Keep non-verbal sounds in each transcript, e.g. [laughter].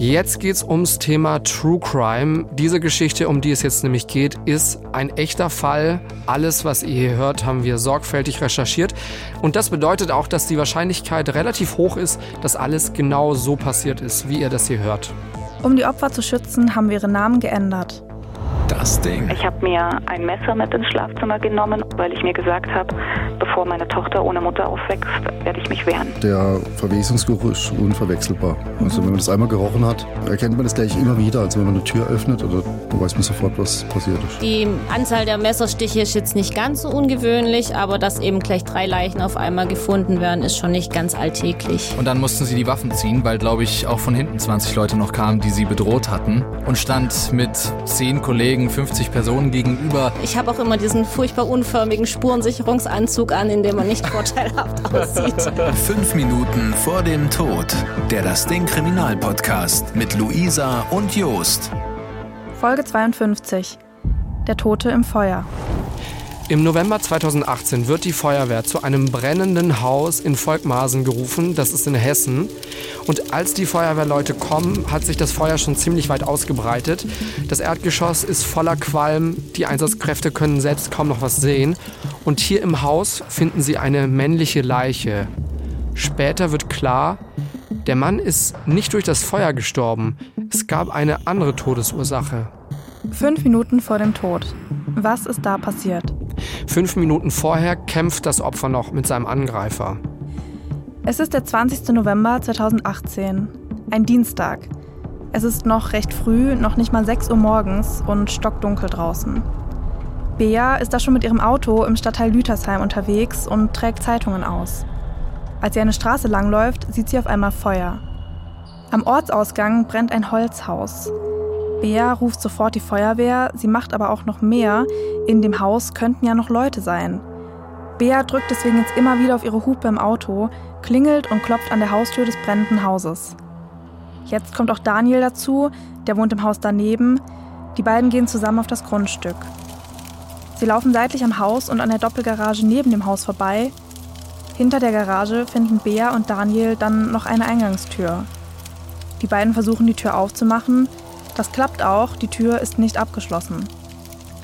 Jetzt geht es ums Thema True Crime. Diese Geschichte, um die es jetzt nämlich geht, ist ein echter Fall. Alles, was ihr hier hört, haben wir sorgfältig recherchiert. Und das bedeutet auch, dass die Wahrscheinlichkeit relativ hoch ist, dass alles genau so passiert ist, wie ihr das hier hört. Um die Opfer zu schützen, haben wir ihre Namen geändert. Das Ding. Ich habe mir ein Messer mit ins Schlafzimmer genommen, weil ich mir gesagt habe, bevor meine Tochter ohne Mutter aufwächst, werde ich mich wehren. Der Verwesungsgeruch ist unverwechselbar. Also wenn man das einmal gerochen hat, erkennt man das gleich immer wieder. Also wenn man eine Tür öffnet, oder dann weiß man sofort, was passiert ist. Die Anzahl der Messerstiche ist jetzt nicht ganz so ungewöhnlich, aber dass eben gleich drei Leichen auf einmal gefunden werden, ist schon nicht ganz alltäglich. Und dann mussten sie die Waffen ziehen, weil, glaube ich, auch von hinten 20 Leute noch kamen, die sie bedroht hatten. Und stand mit zehn Kollegen, 50 Personen gegenüber. Ich habe auch immer diesen furchtbar unförmigen Spurensicherungsanzug an, in dem man nicht [laughs] vorteilhaft aussieht. Fünf Minuten vor dem Tod. Der Das Ding Kriminalpodcast mit Luisa und Jost. Folge 52. Der Tote im Feuer. Im November 2018 wird die Feuerwehr zu einem brennenden Haus in Volkmarsen gerufen, das ist in Hessen. Und als die Feuerwehrleute kommen, hat sich das Feuer schon ziemlich weit ausgebreitet. Das Erdgeschoss ist voller Qualm, die Einsatzkräfte können selbst kaum noch was sehen. Und hier im Haus finden sie eine männliche Leiche. Später wird klar, der Mann ist nicht durch das Feuer gestorben. Es gab eine andere Todesursache. Fünf Minuten vor dem Tod. Was ist da passiert? Fünf Minuten vorher kämpft das Opfer noch mit seinem Angreifer. Es ist der 20. November 2018, ein Dienstag. Es ist noch recht früh, noch nicht mal 6 Uhr morgens und stockdunkel draußen. Bea ist da schon mit ihrem Auto im Stadtteil Lütersheim unterwegs und trägt Zeitungen aus. Als sie eine Straße langläuft, sieht sie auf einmal Feuer. Am Ortsausgang brennt ein Holzhaus. Bea ruft sofort die Feuerwehr, sie macht aber auch noch mehr. In dem Haus könnten ja noch Leute sein. Bea drückt deswegen jetzt immer wieder auf ihre Hupe im Auto, klingelt und klopft an der Haustür des brennenden Hauses. Jetzt kommt auch Daniel dazu, der wohnt im Haus daneben. Die beiden gehen zusammen auf das Grundstück. Sie laufen seitlich am Haus und an der Doppelgarage neben dem Haus vorbei. Hinter der Garage finden Bea und Daniel dann noch eine Eingangstür. Die beiden versuchen die Tür aufzumachen, das klappt auch, die Tür ist nicht abgeschlossen.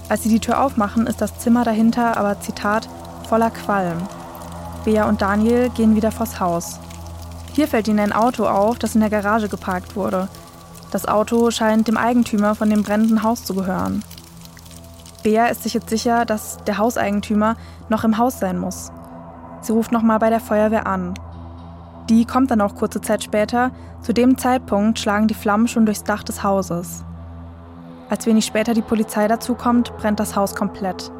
Als sie die Tür aufmachen, ist das Zimmer dahinter aber, Zitat, voller Qualm. Bea und Daniel gehen wieder vors Haus. Hier fällt ihnen ein Auto auf, das in der Garage geparkt wurde. Das Auto scheint dem Eigentümer von dem brennenden Haus zu gehören. Bea ist sich jetzt sicher, dass der Hauseigentümer noch im Haus sein muss. Sie ruft nochmal bei der Feuerwehr an. Die kommt dann auch kurze Zeit später. Zu dem Zeitpunkt schlagen die Flammen schon durchs Dach des Hauses. Als wenig später die Polizei dazukommt, brennt das Haus komplett.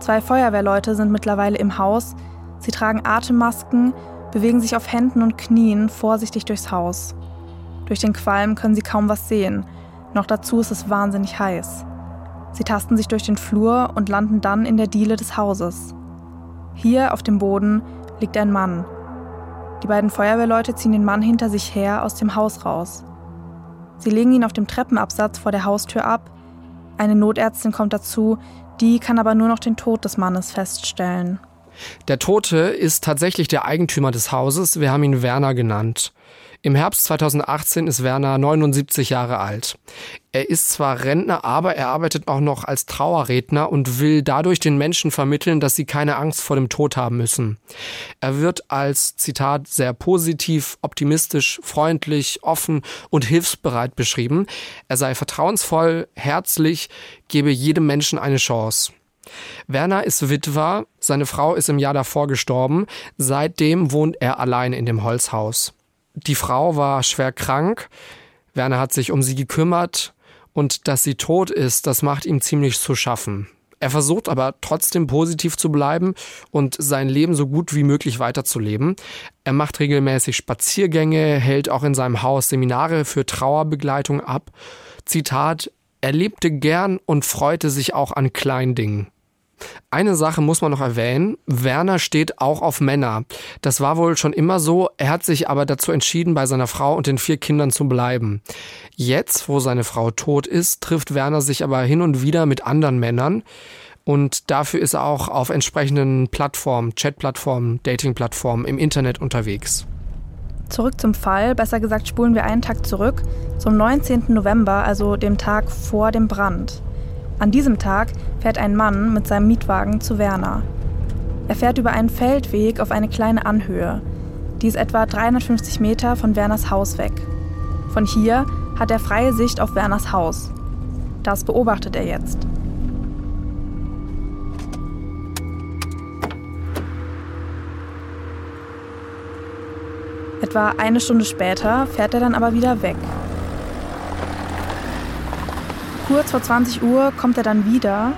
Zwei Feuerwehrleute sind mittlerweile im Haus. Sie tragen Atemmasken, bewegen sich auf Händen und Knien vorsichtig durchs Haus. Durch den Qualm können sie kaum was sehen. Noch dazu ist es wahnsinnig heiß. Sie tasten sich durch den Flur und landen dann in der Diele des Hauses. Hier auf dem Boden liegt ein Mann. Die beiden Feuerwehrleute ziehen den Mann hinter sich her aus dem Haus raus. Sie legen ihn auf dem Treppenabsatz vor der Haustür ab. Eine Notärztin kommt dazu, die kann aber nur noch den Tod des Mannes feststellen. Der Tote ist tatsächlich der Eigentümer des Hauses. Wir haben ihn Werner genannt. Im Herbst 2018 ist Werner 79 Jahre alt. Er ist zwar Rentner, aber er arbeitet auch noch als Trauerredner und will dadurch den Menschen vermitteln, dass sie keine Angst vor dem Tod haben müssen. Er wird als Zitat sehr positiv, optimistisch, freundlich, offen und hilfsbereit beschrieben. Er sei vertrauensvoll, herzlich, gebe jedem Menschen eine Chance. Werner ist Witwer, seine Frau ist im Jahr davor gestorben, seitdem wohnt er allein in dem Holzhaus. Die Frau war schwer krank. Werner hat sich um sie gekümmert und dass sie tot ist, das macht ihm ziemlich zu schaffen. Er versucht aber trotzdem positiv zu bleiben und sein Leben so gut wie möglich weiterzuleben. Er macht regelmäßig Spaziergänge, hält auch in seinem Haus Seminare für Trauerbegleitung ab. Zitat, er lebte gern und freute sich auch an kleinen Dingen. Eine Sache muss man noch erwähnen. Werner steht auch auf Männer. Das war wohl schon immer so. Er hat sich aber dazu entschieden, bei seiner Frau und den vier Kindern zu bleiben. Jetzt, wo seine Frau tot ist, trifft Werner sich aber hin und wieder mit anderen Männern. Und dafür ist er auch auf entsprechenden Plattformen, Chatplattformen, Datingplattformen im Internet unterwegs. Zurück zum Fall, besser gesagt spulen wir einen Tag zurück, zum 19. November, also dem Tag vor dem Brand. An diesem Tag fährt ein Mann mit seinem Mietwagen zu Werner. Er fährt über einen Feldweg auf eine kleine Anhöhe. Die ist etwa 350 Meter von Werners Haus weg. Von hier hat er freie Sicht auf Werners Haus. Das beobachtet er jetzt. Etwa eine Stunde später fährt er dann aber wieder weg. Kurz vor 20 Uhr kommt er dann wieder.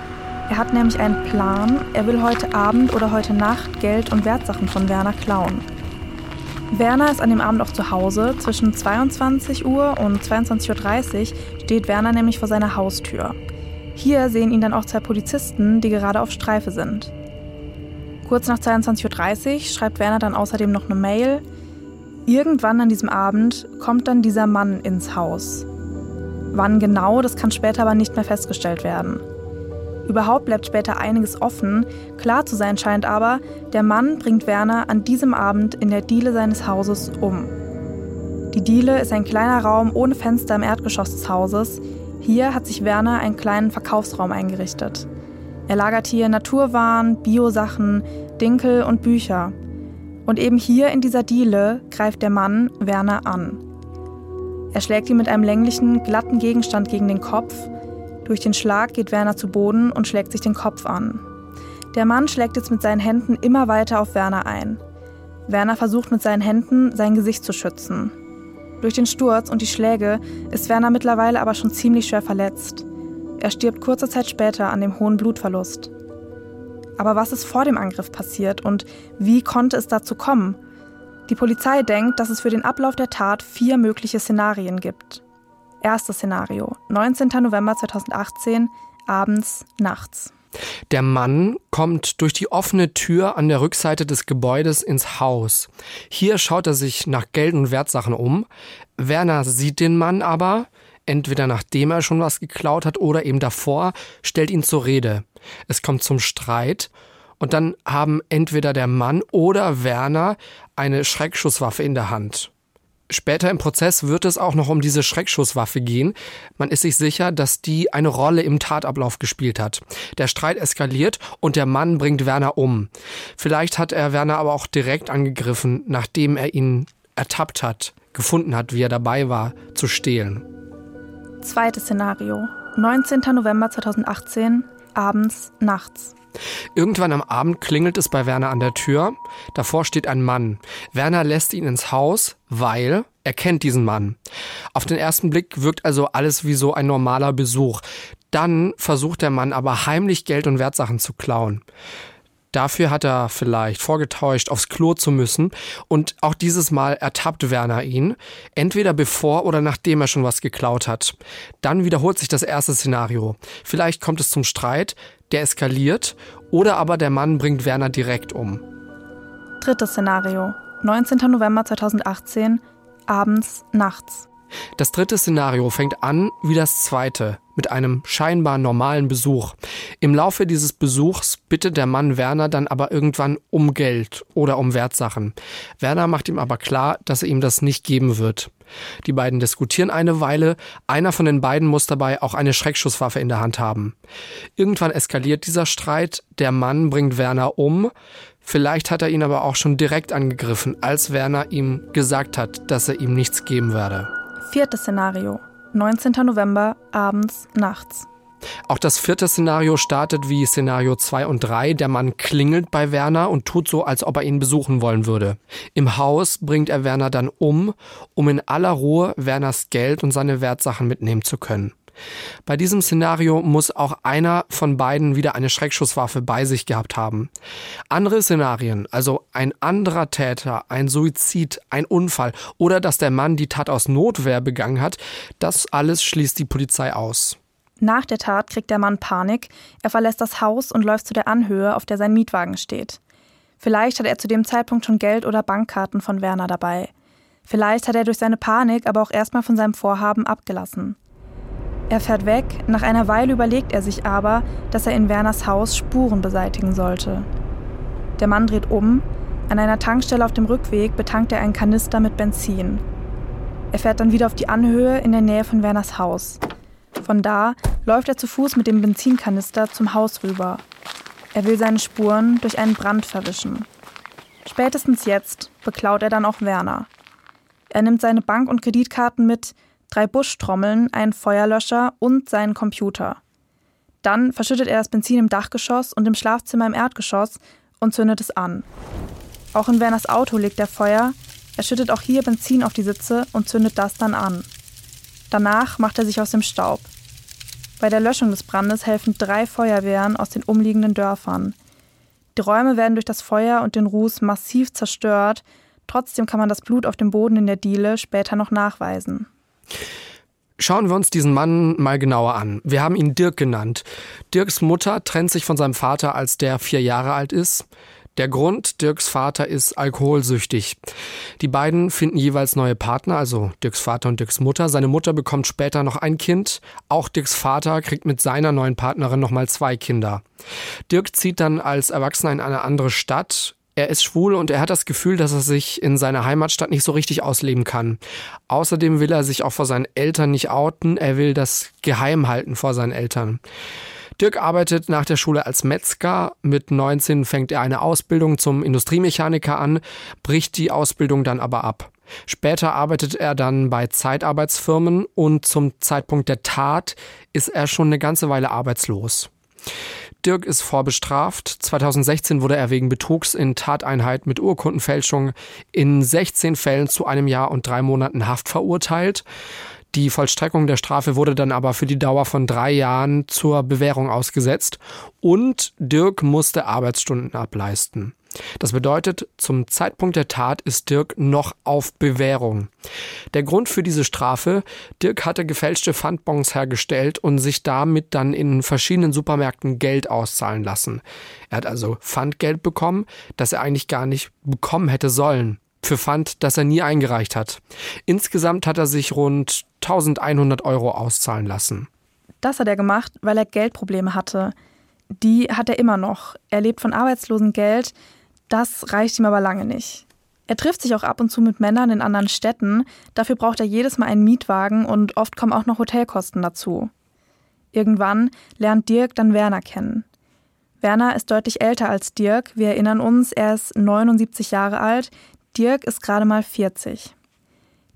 Er hat nämlich einen Plan. Er will heute Abend oder heute Nacht Geld und Wertsachen von Werner klauen. Werner ist an dem Abend auch zu Hause. Zwischen 22 Uhr und 22.30 Uhr steht Werner nämlich vor seiner Haustür. Hier sehen ihn dann auch zwei Polizisten, die gerade auf Streife sind. Kurz nach 22.30 Uhr schreibt Werner dann außerdem noch eine Mail. Irgendwann an diesem Abend kommt dann dieser Mann ins Haus. Wann genau, das kann später aber nicht mehr festgestellt werden. Überhaupt bleibt später einiges offen. Klar zu sein scheint aber, der Mann bringt Werner an diesem Abend in der Diele seines Hauses um. Die Diele ist ein kleiner Raum ohne Fenster im Erdgeschoss des Hauses. Hier hat sich Werner einen kleinen Verkaufsraum eingerichtet. Er lagert hier Naturwaren, Biosachen, Dinkel und Bücher. Und eben hier in dieser Diele greift der Mann Werner an. Er schlägt ihn mit einem länglichen, glatten Gegenstand gegen den Kopf durch den Schlag geht Werner zu Boden und schlägt sich den Kopf an. Der Mann schlägt jetzt mit seinen Händen immer weiter auf Werner ein. Werner versucht mit seinen Händen sein Gesicht zu schützen. Durch den Sturz und die Schläge ist Werner mittlerweile aber schon ziemlich schwer verletzt. Er stirbt kurze Zeit später an dem hohen Blutverlust. Aber was ist vor dem Angriff passiert und wie konnte es dazu kommen? Die Polizei denkt, dass es für den Ablauf der Tat vier mögliche Szenarien gibt. Erstes Szenario, 19. November 2018, abends, nachts. Der Mann kommt durch die offene Tür an der Rückseite des Gebäudes ins Haus. Hier schaut er sich nach Geld und Wertsachen um. Werner sieht den Mann aber, entweder nachdem er schon was geklaut hat oder eben davor, stellt ihn zur Rede. Es kommt zum Streit und dann haben entweder der Mann oder Werner eine Schreckschusswaffe in der Hand. Später im Prozess wird es auch noch um diese Schreckschusswaffe gehen. Man ist sich sicher, dass die eine Rolle im Tatablauf gespielt hat. Der Streit eskaliert und der Mann bringt Werner um. Vielleicht hat er Werner aber auch direkt angegriffen, nachdem er ihn ertappt hat, gefunden hat, wie er dabei war, zu stehlen. Zweites Szenario. 19. November 2018, abends, nachts. Irgendwann am Abend klingelt es bei Werner an der Tür. Davor steht ein Mann. Werner lässt ihn ins Haus, weil er kennt diesen Mann. Auf den ersten Blick wirkt also alles wie so ein normaler Besuch. Dann versucht der Mann aber heimlich Geld und Wertsachen zu klauen. Dafür hat er vielleicht vorgetäuscht, aufs Klo zu müssen. Und auch dieses Mal ertappt Werner ihn, entweder bevor oder nachdem er schon was geklaut hat. Dann wiederholt sich das erste Szenario. Vielleicht kommt es zum Streit, der eskaliert, oder aber der Mann bringt Werner direkt um. Drittes Szenario. 19. November 2018, abends, nachts. Das dritte Szenario fängt an wie das zweite, mit einem scheinbar normalen Besuch. Im Laufe dieses Besuchs bittet der Mann Werner dann aber irgendwann um Geld oder um Wertsachen. Werner macht ihm aber klar, dass er ihm das nicht geben wird. Die beiden diskutieren eine Weile, einer von den beiden muss dabei auch eine Schreckschusswaffe in der Hand haben. Irgendwann eskaliert dieser Streit, der Mann bringt Werner um, vielleicht hat er ihn aber auch schon direkt angegriffen, als Werner ihm gesagt hat, dass er ihm nichts geben werde. Viertes Szenario. 19. November, abends, nachts. Auch das vierte Szenario startet wie Szenario 2 und 3. Der Mann klingelt bei Werner und tut so, als ob er ihn besuchen wollen würde. Im Haus bringt er Werner dann um, um in aller Ruhe Werners Geld und seine Wertsachen mitnehmen zu können. Bei diesem Szenario muss auch einer von beiden wieder eine Schreckschusswaffe bei sich gehabt haben. Andere Szenarien, also ein anderer Täter, ein Suizid, ein Unfall oder dass der Mann die Tat aus Notwehr begangen hat, das alles schließt die Polizei aus. Nach der Tat kriegt der Mann Panik, er verlässt das Haus und läuft zu der Anhöhe, auf der sein Mietwagen steht. Vielleicht hat er zu dem Zeitpunkt schon Geld oder Bankkarten von Werner dabei. Vielleicht hat er durch seine Panik aber auch erstmal von seinem Vorhaben abgelassen. Er fährt weg, nach einer Weile überlegt er sich aber, dass er in Werners Haus Spuren beseitigen sollte. Der Mann dreht um, An einer Tankstelle auf dem Rückweg betankt er einen Kanister mit Benzin. Er fährt dann wieder auf die Anhöhe in der Nähe von Werners Haus. Von da läuft er zu Fuß mit dem Benzinkanister zum Haus rüber. Er will seine Spuren durch einen Brand verwischen. Spätestens jetzt beklaut er dann auch Werner. Er nimmt seine Bank- und Kreditkarten mit, drei Buschtrommeln, einen Feuerlöscher und seinen Computer. Dann verschüttet er das Benzin im Dachgeschoss und im Schlafzimmer im Erdgeschoss und zündet es an. Auch in Werners Auto legt er Feuer, er schüttet auch hier Benzin auf die Sitze und zündet das dann an. Danach macht er sich aus dem Staub. Bei der Löschung des Brandes helfen drei Feuerwehren aus den umliegenden Dörfern. Die Räume werden durch das Feuer und den Ruß massiv zerstört, trotzdem kann man das Blut auf dem Boden in der Diele später noch nachweisen. Schauen wir uns diesen Mann mal genauer an. Wir haben ihn Dirk genannt. Dirks Mutter trennt sich von seinem Vater, als der vier Jahre alt ist. Der Grund, Dirks Vater ist alkoholsüchtig. Die beiden finden jeweils neue Partner, also Dirks Vater und Dirks Mutter. Seine Mutter bekommt später noch ein Kind. Auch Dirks Vater kriegt mit seiner neuen Partnerin nochmal zwei Kinder. Dirk zieht dann als Erwachsener in eine andere Stadt. Er ist schwul und er hat das Gefühl, dass er sich in seiner Heimatstadt nicht so richtig ausleben kann. Außerdem will er sich auch vor seinen Eltern nicht outen. Er will das geheim halten vor seinen Eltern. Dirk arbeitet nach der Schule als Metzger. Mit 19 fängt er eine Ausbildung zum Industriemechaniker an, bricht die Ausbildung dann aber ab. Später arbeitet er dann bei Zeitarbeitsfirmen und zum Zeitpunkt der Tat ist er schon eine ganze Weile arbeitslos. Dirk ist vorbestraft. 2016 wurde er wegen Betrugs in Tateinheit mit Urkundenfälschung in 16 Fällen zu einem Jahr und drei Monaten Haft verurteilt. Die Vollstreckung der Strafe wurde dann aber für die Dauer von drei Jahren zur Bewährung ausgesetzt und Dirk musste Arbeitsstunden ableisten. Das bedeutet, zum Zeitpunkt der Tat ist Dirk noch auf Bewährung. Der Grund für diese Strafe, Dirk hatte gefälschte Pfandbons hergestellt und sich damit dann in verschiedenen Supermärkten Geld auszahlen lassen. Er hat also Pfandgeld bekommen, das er eigentlich gar nicht bekommen hätte sollen für Pfand, das er nie eingereicht hat. Insgesamt hat er sich rund 1100 Euro auszahlen lassen. Das hat er gemacht, weil er Geldprobleme hatte. Die hat er immer noch. Er lebt von Arbeitslosengeld. Das reicht ihm aber lange nicht. Er trifft sich auch ab und zu mit Männern in anderen Städten. Dafür braucht er jedes Mal einen Mietwagen und oft kommen auch noch Hotelkosten dazu. Irgendwann lernt Dirk dann Werner kennen. Werner ist deutlich älter als Dirk. Wir erinnern uns, er ist 79 Jahre alt. Dirk ist gerade mal 40.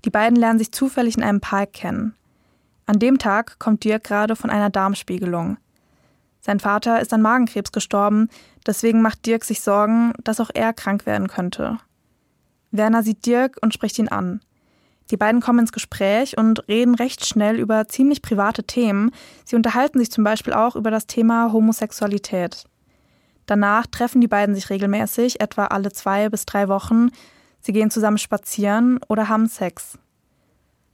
Die beiden lernen sich zufällig in einem Park kennen. An dem Tag kommt Dirk gerade von einer Darmspiegelung. Sein Vater ist an Magenkrebs gestorben, deswegen macht Dirk sich Sorgen, dass auch er krank werden könnte. Werner sieht Dirk und spricht ihn an. Die beiden kommen ins Gespräch und reden recht schnell über ziemlich private Themen. Sie unterhalten sich zum Beispiel auch über das Thema Homosexualität. Danach treffen die beiden sich regelmäßig, etwa alle zwei bis drei Wochen, Sie gehen zusammen spazieren oder haben Sex.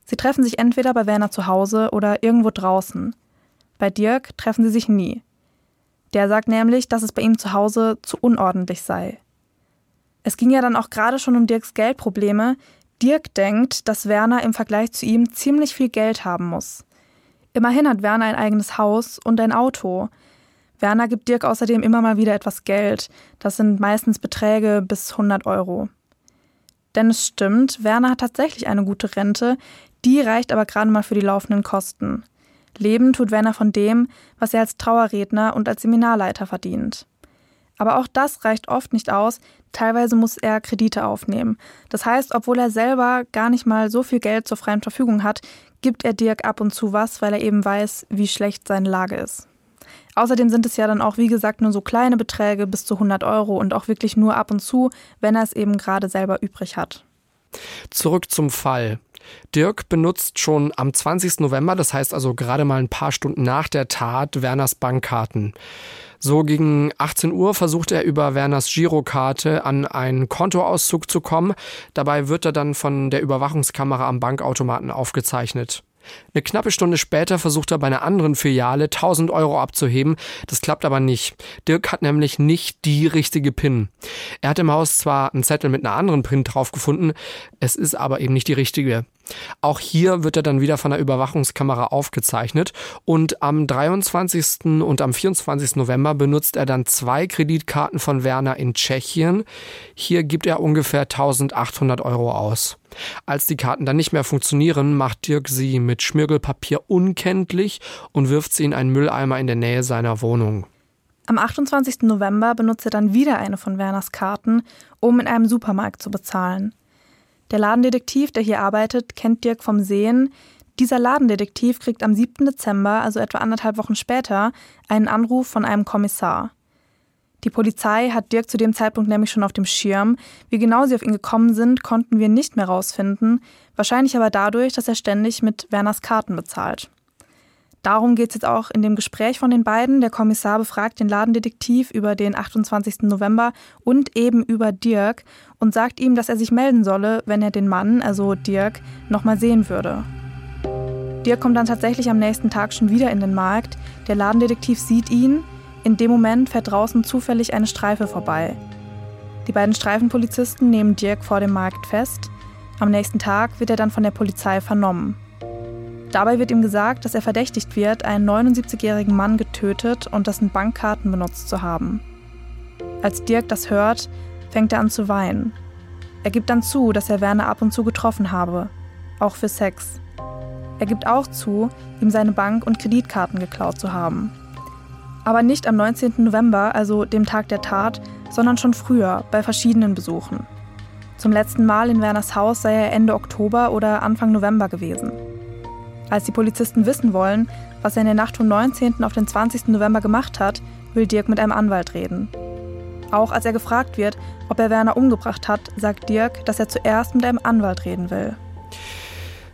Sie treffen sich entweder bei Werner zu Hause oder irgendwo draußen. Bei Dirk treffen sie sich nie. Der sagt nämlich, dass es bei ihm zu Hause zu unordentlich sei. Es ging ja dann auch gerade schon um Dirks Geldprobleme. Dirk denkt, dass Werner im Vergleich zu ihm ziemlich viel Geld haben muss. Immerhin hat Werner ein eigenes Haus und ein Auto. Werner gibt Dirk außerdem immer mal wieder etwas Geld. Das sind meistens Beträge bis 100 Euro. Denn es stimmt, Werner hat tatsächlich eine gute Rente, die reicht aber gerade mal für die laufenden Kosten. Leben tut Werner von dem, was er als Trauerredner und als Seminarleiter verdient. Aber auch das reicht oft nicht aus, teilweise muss er Kredite aufnehmen. Das heißt, obwohl er selber gar nicht mal so viel Geld zur freien Verfügung hat, gibt er Dirk ab und zu was, weil er eben weiß, wie schlecht seine Lage ist. Außerdem sind es ja dann auch, wie gesagt, nur so kleine Beträge bis zu 100 Euro und auch wirklich nur ab und zu, wenn er es eben gerade selber übrig hat. Zurück zum Fall. Dirk benutzt schon am 20. November, das heißt also gerade mal ein paar Stunden nach der Tat, Werners Bankkarten. So gegen 18 Uhr versucht er über Werners Girokarte an einen Kontoauszug zu kommen. Dabei wird er dann von der Überwachungskamera am Bankautomaten aufgezeichnet. Eine knappe Stunde später versucht er bei einer anderen Filiale 1000 Euro abzuheben. Das klappt aber nicht. Dirk hat nämlich nicht die richtige PIN. Er hat im Haus zwar einen Zettel mit einer anderen PIN drauf gefunden, es ist aber eben nicht die richtige. Auch hier wird er dann wieder von der Überwachungskamera aufgezeichnet und am 23. und am 24. November benutzt er dann zwei Kreditkarten von Werner in Tschechien. Hier gibt er ungefähr 1800 Euro aus. Als die Karten dann nicht mehr funktionieren, macht Dirk sie mit Schmirgelpapier unkenntlich und wirft sie in einen Mülleimer in der Nähe seiner Wohnung. Am 28. November benutzt er dann wieder eine von Werners Karten, um in einem Supermarkt zu bezahlen. Der Ladendetektiv, der hier arbeitet, kennt Dirk vom Sehen. Dieser Ladendetektiv kriegt am 7. Dezember, also etwa anderthalb Wochen später, einen Anruf von einem Kommissar. Die Polizei hat Dirk zu dem Zeitpunkt nämlich schon auf dem Schirm. Wie genau sie auf ihn gekommen sind, konnten wir nicht mehr rausfinden. Wahrscheinlich aber dadurch, dass er ständig mit Werners Karten bezahlt. Darum geht es jetzt auch in dem Gespräch von den beiden. Der Kommissar befragt den Ladendetektiv über den 28. November und eben über Dirk und sagt ihm, dass er sich melden solle, wenn er den Mann, also Dirk, nochmal sehen würde. Dirk kommt dann tatsächlich am nächsten Tag schon wieder in den Markt. Der Ladendetektiv sieht ihn. In dem Moment fährt draußen zufällig eine Streife vorbei. Die beiden Streifenpolizisten nehmen Dirk vor dem Markt fest. Am nächsten Tag wird er dann von der Polizei vernommen. Dabei wird ihm gesagt, dass er verdächtigt wird, einen 79-jährigen Mann getötet und dessen Bankkarten benutzt zu haben. Als Dirk das hört, fängt er an zu weinen. Er gibt dann zu, dass er Werner ab und zu getroffen habe, auch für Sex. Er gibt auch zu, ihm seine Bank- und Kreditkarten geklaut zu haben. Aber nicht am 19. November, also dem Tag der Tat, sondern schon früher, bei verschiedenen Besuchen. Zum letzten Mal in Werners Haus sei er Ende Oktober oder Anfang November gewesen. Als die Polizisten wissen wollen, was er in der Nacht vom 19. auf den 20. November gemacht hat, will Dirk mit einem Anwalt reden. Auch als er gefragt wird, ob er Werner umgebracht hat, sagt Dirk, dass er zuerst mit einem Anwalt reden will.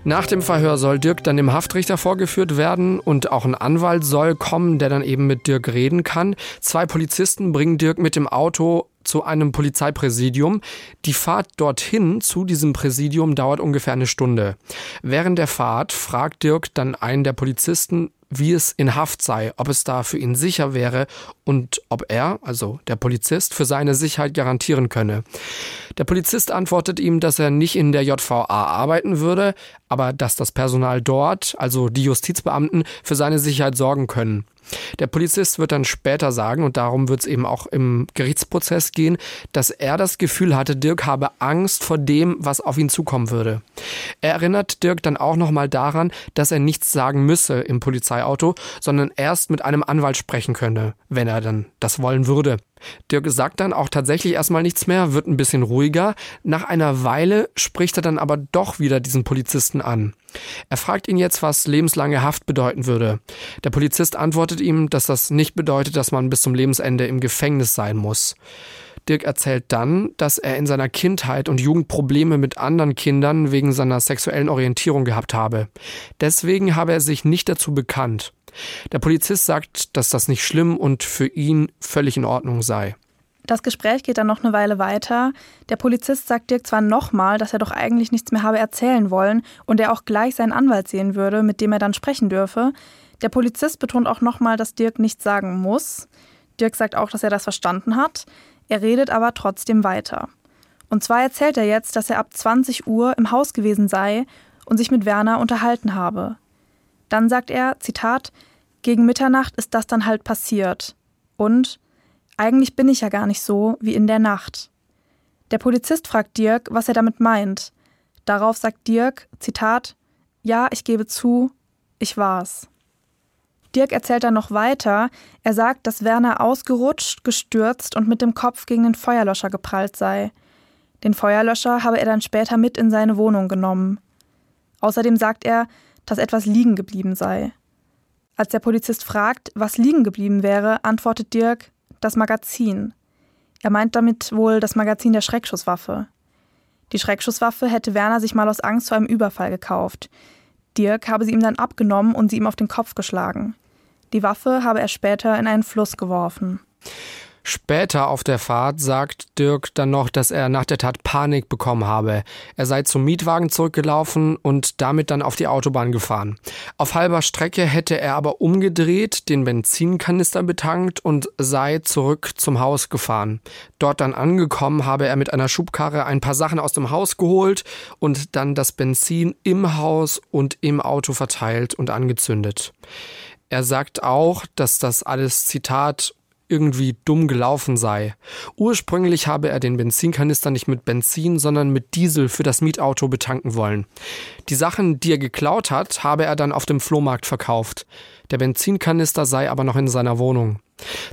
Nach dem Verhör soll Dirk dann dem Haftrichter vorgeführt werden und auch ein Anwalt soll kommen, der dann eben mit Dirk reden kann. Zwei Polizisten bringen Dirk mit dem Auto zu einem Polizeipräsidium. Die Fahrt dorthin zu diesem Präsidium dauert ungefähr eine Stunde. Während der Fahrt fragt Dirk dann einen der Polizisten, wie es in Haft sei, ob es da für ihn sicher wäre und ob er, also der Polizist, für seine Sicherheit garantieren könne. Der Polizist antwortet ihm, dass er nicht in der JVA arbeiten würde, aber dass das Personal dort, also die Justizbeamten, für seine Sicherheit sorgen können. Der Polizist wird dann später sagen, und darum wird es eben auch im Gerichtsprozess gehen, dass er das Gefühl hatte, Dirk habe Angst vor dem, was auf ihn zukommen würde. Er erinnert Dirk dann auch nochmal daran, dass er nichts sagen müsse im Polizeiauto, sondern erst mit einem Anwalt sprechen könne, wenn er dann das wollen würde. Dirk sagt dann auch tatsächlich erstmal nichts mehr, wird ein bisschen ruhiger. Nach einer Weile spricht er dann aber doch wieder diesen Polizisten an. Er fragt ihn jetzt, was lebenslange Haft bedeuten würde. Der Polizist antwortet ihm, dass das nicht bedeutet, dass man bis zum Lebensende im Gefängnis sein muss. Dirk erzählt dann, dass er in seiner Kindheit und Jugend Probleme mit anderen Kindern wegen seiner sexuellen Orientierung gehabt habe. Deswegen habe er sich nicht dazu bekannt. Der Polizist sagt, dass das nicht schlimm und für ihn völlig in Ordnung sei. Das Gespräch geht dann noch eine Weile weiter. Der Polizist sagt Dirk zwar nochmal, dass er doch eigentlich nichts mehr habe erzählen wollen und er auch gleich seinen Anwalt sehen würde, mit dem er dann sprechen dürfe. Der Polizist betont auch nochmal, dass Dirk nichts sagen muss. Dirk sagt auch, dass er das verstanden hat. Er redet aber trotzdem weiter. Und zwar erzählt er jetzt, dass er ab 20 Uhr im Haus gewesen sei und sich mit Werner unterhalten habe. Dann sagt er, Zitat, gegen Mitternacht ist das dann halt passiert. Und eigentlich bin ich ja gar nicht so wie in der Nacht. Der Polizist fragt Dirk, was er damit meint. Darauf sagt Dirk, Zitat, ja, ich gebe zu, ich war's. Dirk erzählt dann noch weiter. Er sagt, dass Werner ausgerutscht, gestürzt und mit dem Kopf gegen den Feuerlöscher geprallt sei. Den Feuerlöscher habe er dann später mit in seine Wohnung genommen. Außerdem sagt er, dass etwas liegen geblieben sei. Als der Polizist fragt, was liegen geblieben wäre, antwortet Dirk, das Magazin. Er meint damit wohl das Magazin der Schreckschusswaffe. Die Schreckschusswaffe hätte Werner sich mal aus Angst vor einem Überfall gekauft. Dirk habe sie ihm dann abgenommen und sie ihm auf den Kopf geschlagen. Die Waffe habe er später in einen Fluss geworfen. Später auf der Fahrt sagt Dirk dann noch, dass er nach der Tat Panik bekommen habe. Er sei zum Mietwagen zurückgelaufen und damit dann auf die Autobahn gefahren. Auf halber Strecke hätte er aber umgedreht, den Benzinkanister betankt und sei zurück zum Haus gefahren. Dort dann angekommen habe er mit einer Schubkarre ein paar Sachen aus dem Haus geholt und dann das Benzin im Haus und im Auto verteilt und angezündet. Er sagt auch, dass das alles Zitat irgendwie dumm gelaufen sei. Ursprünglich habe er den Benzinkanister nicht mit Benzin, sondern mit Diesel für das Mietauto betanken wollen. Die Sachen, die er geklaut hat, habe er dann auf dem Flohmarkt verkauft. Der Benzinkanister sei aber noch in seiner Wohnung.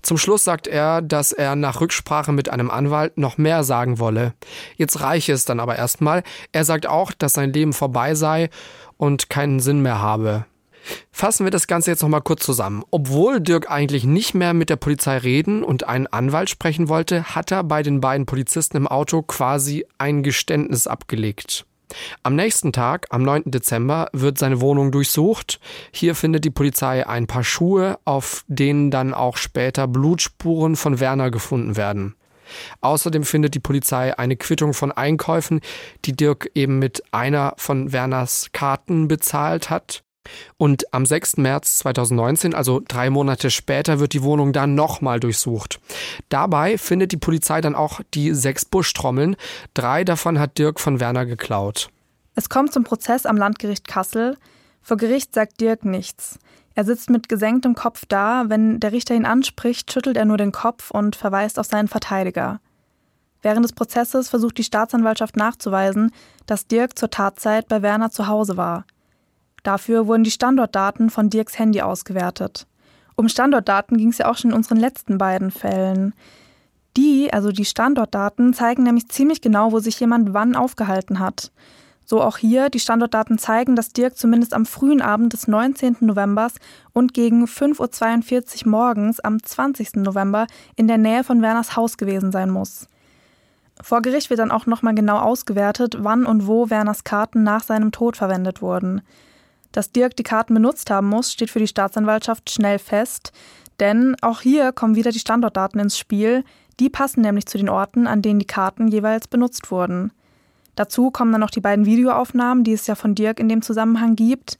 Zum Schluss sagt er, dass er nach Rücksprache mit einem Anwalt noch mehr sagen wolle. Jetzt reiche es dann aber erstmal. Er sagt auch, dass sein Leben vorbei sei und keinen Sinn mehr habe. Fassen wir das Ganze jetzt nochmal kurz zusammen. Obwohl Dirk eigentlich nicht mehr mit der Polizei reden und einen Anwalt sprechen wollte, hat er bei den beiden Polizisten im Auto quasi ein Geständnis abgelegt. Am nächsten Tag, am 9. Dezember, wird seine Wohnung durchsucht. Hier findet die Polizei ein paar Schuhe, auf denen dann auch später Blutspuren von Werner gefunden werden. Außerdem findet die Polizei eine Quittung von Einkäufen, die Dirk eben mit einer von Werners Karten bezahlt hat. Und am 6. März 2019, also drei Monate später, wird die Wohnung dann nochmal durchsucht. Dabei findet die Polizei dann auch die sechs Buschtrommeln. Drei davon hat Dirk von Werner geklaut. Es kommt zum Prozess am Landgericht Kassel. Vor Gericht sagt Dirk nichts. Er sitzt mit gesenktem Kopf da. Wenn der Richter ihn anspricht, schüttelt er nur den Kopf und verweist auf seinen Verteidiger. Während des Prozesses versucht die Staatsanwaltschaft nachzuweisen, dass Dirk zur Tatzeit bei Werner zu Hause war. Dafür wurden die Standortdaten von Dirks Handy ausgewertet. Um Standortdaten ging es ja auch schon in unseren letzten beiden Fällen. Die, also die Standortdaten, zeigen nämlich ziemlich genau, wo sich jemand wann aufgehalten hat. So auch hier, die Standortdaten zeigen, dass Dirk zumindest am frühen Abend des 19. November und gegen 5.42 Uhr morgens am 20. November in der Nähe von Werners Haus gewesen sein muss. Vor Gericht wird dann auch nochmal genau ausgewertet, wann und wo Werners Karten nach seinem Tod verwendet wurden. Dass Dirk die Karten benutzt haben muss, steht für die Staatsanwaltschaft schnell fest, denn auch hier kommen wieder die Standortdaten ins Spiel, die passen nämlich zu den Orten, an denen die Karten jeweils benutzt wurden. Dazu kommen dann noch die beiden Videoaufnahmen, die es ja von Dirk in dem Zusammenhang gibt.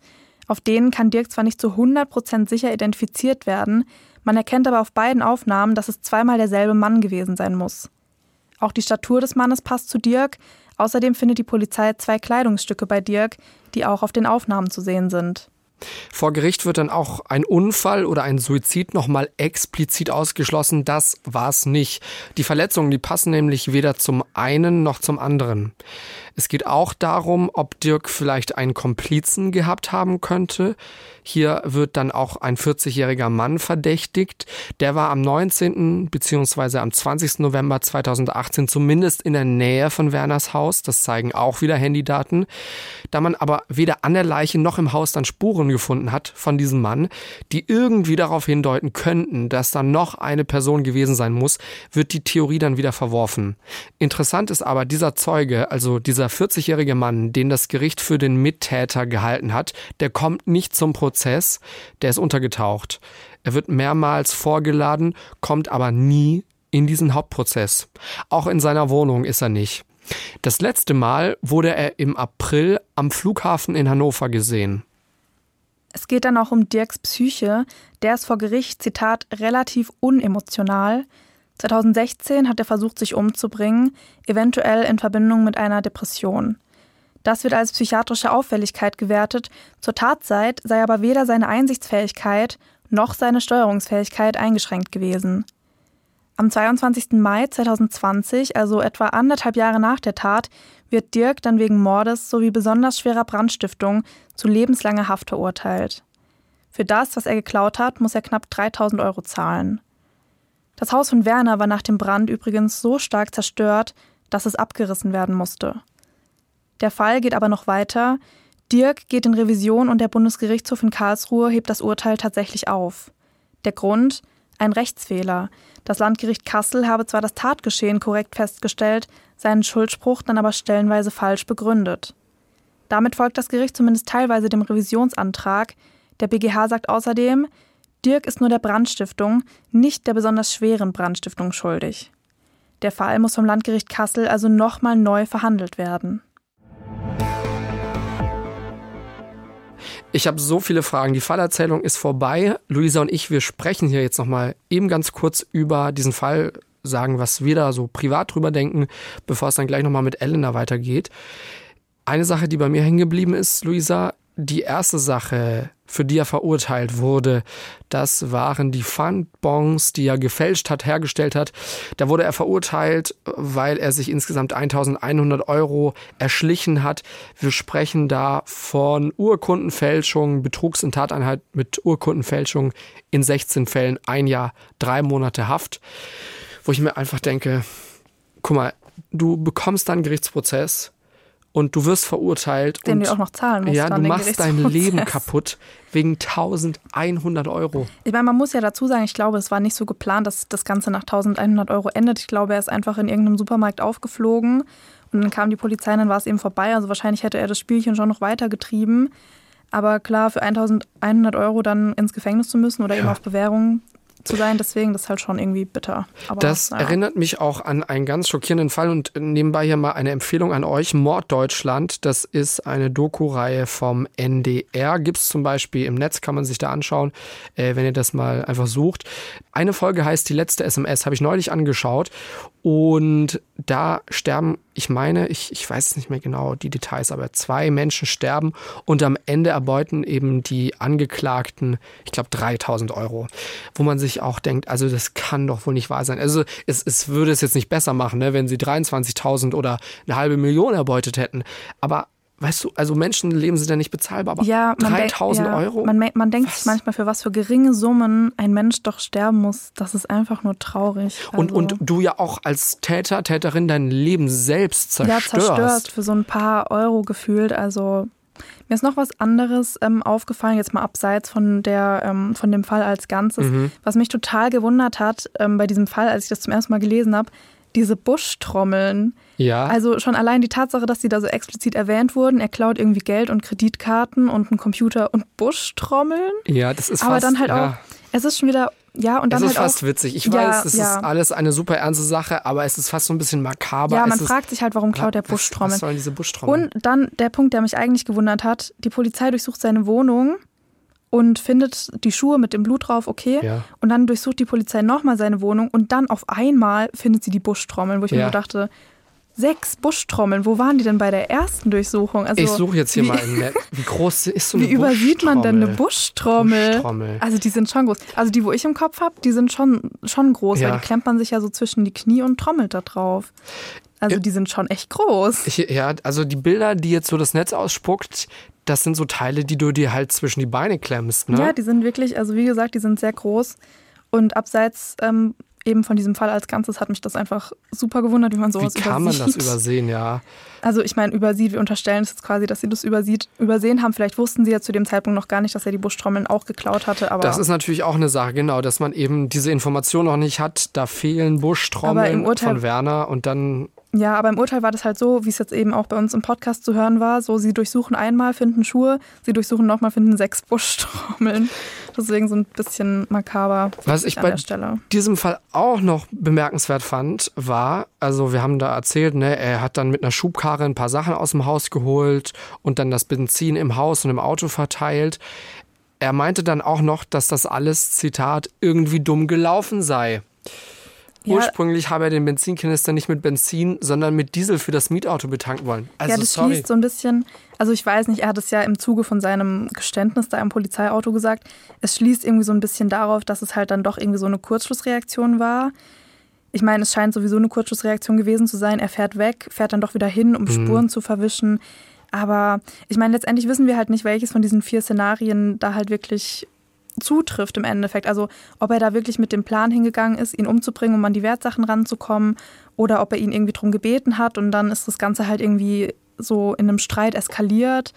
Auf denen kann Dirk zwar nicht zu 100% sicher identifiziert werden, man erkennt aber auf beiden Aufnahmen, dass es zweimal derselbe Mann gewesen sein muss. Auch die Statur des Mannes passt zu Dirk, Außerdem findet die Polizei zwei Kleidungsstücke bei Dirk, die auch auf den Aufnahmen zu sehen sind. Vor Gericht wird dann auch ein Unfall oder ein Suizid nochmal explizit ausgeschlossen. Das war es nicht. Die Verletzungen, die passen nämlich weder zum einen noch zum anderen. Es geht auch darum, ob Dirk vielleicht einen Komplizen gehabt haben könnte. Hier wird dann auch ein 40-jähriger Mann verdächtigt. Der war am 19. bzw. am 20. November 2018 zumindest in der Nähe von Werners Haus. Das zeigen auch wieder Handydaten. Da man aber weder an der Leiche noch im Haus dann Spuren gefunden hat von diesem Mann, die irgendwie darauf hindeuten könnten, dass da noch eine Person gewesen sein muss, wird die Theorie dann wieder verworfen. Interessant ist aber dieser Zeuge, also dieser dieser 40-jährige Mann, den das Gericht für den Mittäter gehalten hat, der kommt nicht zum Prozess, der ist untergetaucht. Er wird mehrmals vorgeladen, kommt aber nie in diesen Hauptprozess. Auch in seiner Wohnung ist er nicht. Das letzte Mal wurde er im April am Flughafen in Hannover gesehen. Es geht dann auch um Dirks Psyche. Der ist vor Gericht, Zitat, relativ unemotional. 2016 hat er versucht, sich umzubringen, eventuell in Verbindung mit einer Depression. Das wird als psychiatrische Auffälligkeit gewertet, zur Tatzeit sei aber weder seine Einsichtsfähigkeit noch seine Steuerungsfähigkeit eingeschränkt gewesen. Am 22. Mai 2020, also etwa anderthalb Jahre nach der Tat, wird Dirk dann wegen Mordes sowie besonders schwerer Brandstiftung zu lebenslanger Haft verurteilt. Für das, was er geklaut hat, muss er knapp 3000 Euro zahlen. Das Haus von Werner war nach dem Brand übrigens so stark zerstört, dass es abgerissen werden musste. Der Fall geht aber noch weiter. Dirk geht in Revision und der Bundesgerichtshof in Karlsruhe hebt das Urteil tatsächlich auf. Der Grund? Ein Rechtsfehler. Das Landgericht Kassel habe zwar das Tatgeschehen korrekt festgestellt, seinen Schuldspruch dann aber stellenweise falsch begründet. Damit folgt das Gericht zumindest teilweise dem Revisionsantrag. Der BGH sagt außerdem, Dirk ist nur der Brandstiftung, nicht der besonders schweren Brandstiftung schuldig. Der Fall muss vom Landgericht Kassel also nochmal neu verhandelt werden. Ich habe so viele Fragen. Die Fallerzählung ist vorbei. Luisa und ich, wir sprechen hier jetzt nochmal eben ganz kurz über diesen Fall, sagen, was wir da so privat drüber denken, bevor es dann gleich nochmal mit Elena weitergeht. Eine Sache, die bei mir hängen geblieben ist, Luisa, die erste Sache, für die er verurteilt wurde, das waren die Pfandbons, die er gefälscht hat, hergestellt hat. Da wurde er verurteilt, weil er sich insgesamt 1100 Euro erschlichen hat. Wir sprechen da von Urkundenfälschung, Betrugs- und Tateinheit mit Urkundenfälschung in 16 Fällen, ein Jahr, drei Monate Haft. Wo ich mir einfach denke, guck mal, du bekommst dann Gerichtsprozess und du wirst verurteilt. Den und du auch noch zahlen musst. Ja, du machst dein. Leben kaputt wegen 1100 Euro. Ich meine, man muss ja dazu sagen, ich glaube, es war nicht so geplant, dass das Ganze nach 1100 Euro endet. Ich glaube, er ist einfach in irgendeinem Supermarkt aufgeflogen und dann kam die Polizei und dann war es eben vorbei. Also wahrscheinlich hätte er das Spielchen schon noch weitergetrieben. Aber klar, für 1100 Euro dann ins Gefängnis zu müssen oder eben auf Bewährung zu sein, deswegen, das ist halt schon irgendwie bitter. Aber, Das naja. erinnert mich auch an einen ganz schockierenden Fall und nebenbei hier mal eine Empfehlung an euch. Morddeutschland, das ist eine Doku-Reihe vom NDR. Gibt es zum Beispiel im Netz, kann man sich da anschauen, äh, wenn ihr das mal einfach sucht. Eine Folge heißt Die letzte SMS, habe ich neulich angeschaut. Und da sterben, ich meine, ich, ich weiß nicht mehr genau die Details, aber zwei Menschen sterben und am Ende erbeuten eben die Angeklagten, ich glaube, 3000 Euro. Wo man sich auch denkt, also das kann doch wohl nicht wahr sein. Also es, es würde es jetzt nicht besser machen, ne, wenn sie 23.000 oder eine halbe Million erbeutet hätten. Aber weißt du, also Menschenleben sind ja nicht bezahlbar, aber ja, man denk- 3000 ja, Euro? Man, man denkt Was? sich manchmal, für was für geringe Summen ein Mensch doch sterben muss. Das ist einfach nur traurig. und, Also- und du ja auch als Täter, Täterin dein Leben selbst ja, zerstörst. zerstört für so ein paar Euro gefühlt. Also mir ist noch was anderes ähm, aufgefallen, jetzt mal abseits von der ähm, von dem Fall als Ganzes, Mhm. was mich total gewundert hat ähm, bei diesem Fall, als ich das zum ersten Mal gelesen habe. Diese Buschtrommeln. Ja. Also schon allein die Tatsache, dass die da so explizit erwähnt wurden. Er klaut irgendwie Geld und Kreditkarten und einen Computer und Buschtrommeln. ja, das ist Aber fast, dann halt ja. auch, es ist schon wieder, ja, und Es dann ist halt fast auch, witzig. Ich Ja, weiß, das ja. ist alles eine super ernste Sache, aber es ist fast so ein bisschen makaber. Ja, es man ist, fragt sich halt, warum klaut der was, Buschtrommeln. was sollen diese Buschtrommeln? Und dann der Punkt, der mich eigentlich gewundert hat, die Polizei durchsucht seine Wohnung und findet die Schuhe mit dem Blut drauf, okay. Ja. Und dann durchsucht die Polizei nochmal seine Wohnung und dann auf einmal findet sie die Buschtrommeln, wo ich mir Ja. so dachte, sechs Buschtrommeln, wo waren die denn bei der ersten Durchsuchung? Also, ich suche jetzt hier wie, mal im Netz. Wie groß ist so [laughs] eine Wie übersieht man denn eine Buschtrommel? Buschtrommel? Buschtrommel. Also die sind schon groß. Also die, wo ich im Kopf habe, die sind schon, schon groß, Ja. weil die klemmt man sich ja so zwischen die Knie und trommelt da drauf. Also die sind schon echt groß. Ich, ja, also die Bilder, die jetzt so das Netz ausspuckt, das sind so Teile, die du dir halt zwischen die Beine klemmst. Ne? Ja, die sind wirklich, also wie gesagt, die sind sehr groß. Und abseits ähm, eben von diesem Fall als Ganzes hat mich das einfach super gewundert, wie man Wie sowas kann man übersieht. das übersehen, ja? Also ich meine, übersieht, wir unterstellen es jetzt quasi, dass sie das übersieht, übersehen haben. Vielleicht wussten sie ja zu dem Zeitpunkt noch gar nicht, dass er die Buschtrommeln auch geklaut hatte. Aber, Das ist natürlich auch eine Sache, genau, dass man eben diese Information noch nicht hat. Da fehlen Buschtrommeln Urteil- von Werner und dann ja, aber im Urteil war das halt so, wie es jetzt eben auch bei uns im Podcast zu hören war. So, sie durchsuchen einmal, finden Schuhe, sie durchsuchen nochmal, finden sechs Buschtrommeln. Deswegen so ein bisschen makaber Was ich bei diesem Fall auch noch bemerkenswert fand, war, also wir haben da erzählt, ne, er hat dann mit einer Schubkarre ein paar Sachen aus dem Haus geholt und dann das Benzin im Haus und im Auto verteilt. Er meinte dann auch noch, dass das alles, Zitat, irgendwie dumm gelaufen sei. Ja. Ursprünglich habe er den Benzinkanister nicht mit Benzin, sondern mit Diesel für das Mietauto betanken wollen. Also ja, das sorry. schließt so ein bisschen, also ich weiß nicht, er hat es ja im Zuge von seinem Geständnis da im Polizeiauto gesagt, es schließt irgendwie so ein bisschen darauf, dass es halt dann doch irgendwie so eine Kurzschlussreaktion war. Ich meine, es scheint sowieso eine Kurzschlussreaktion gewesen zu sein. Er fährt weg, fährt dann doch wieder hin, um Spuren zu verwischen. Aber ich meine, letztendlich wissen wir halt nicht, welches von diesen vier Szenarien da halt wirklich zutrifft im Endeffekt. Also ob er da wirklich mit dem Plan hingegangen ist, ihn umzubringen, um an die Wertsachen ranzukommen, oder ob er ihn irgendwie drum gebeten hat und dann ist das Ganze halt irgendwie so in einem Streit eskaliert.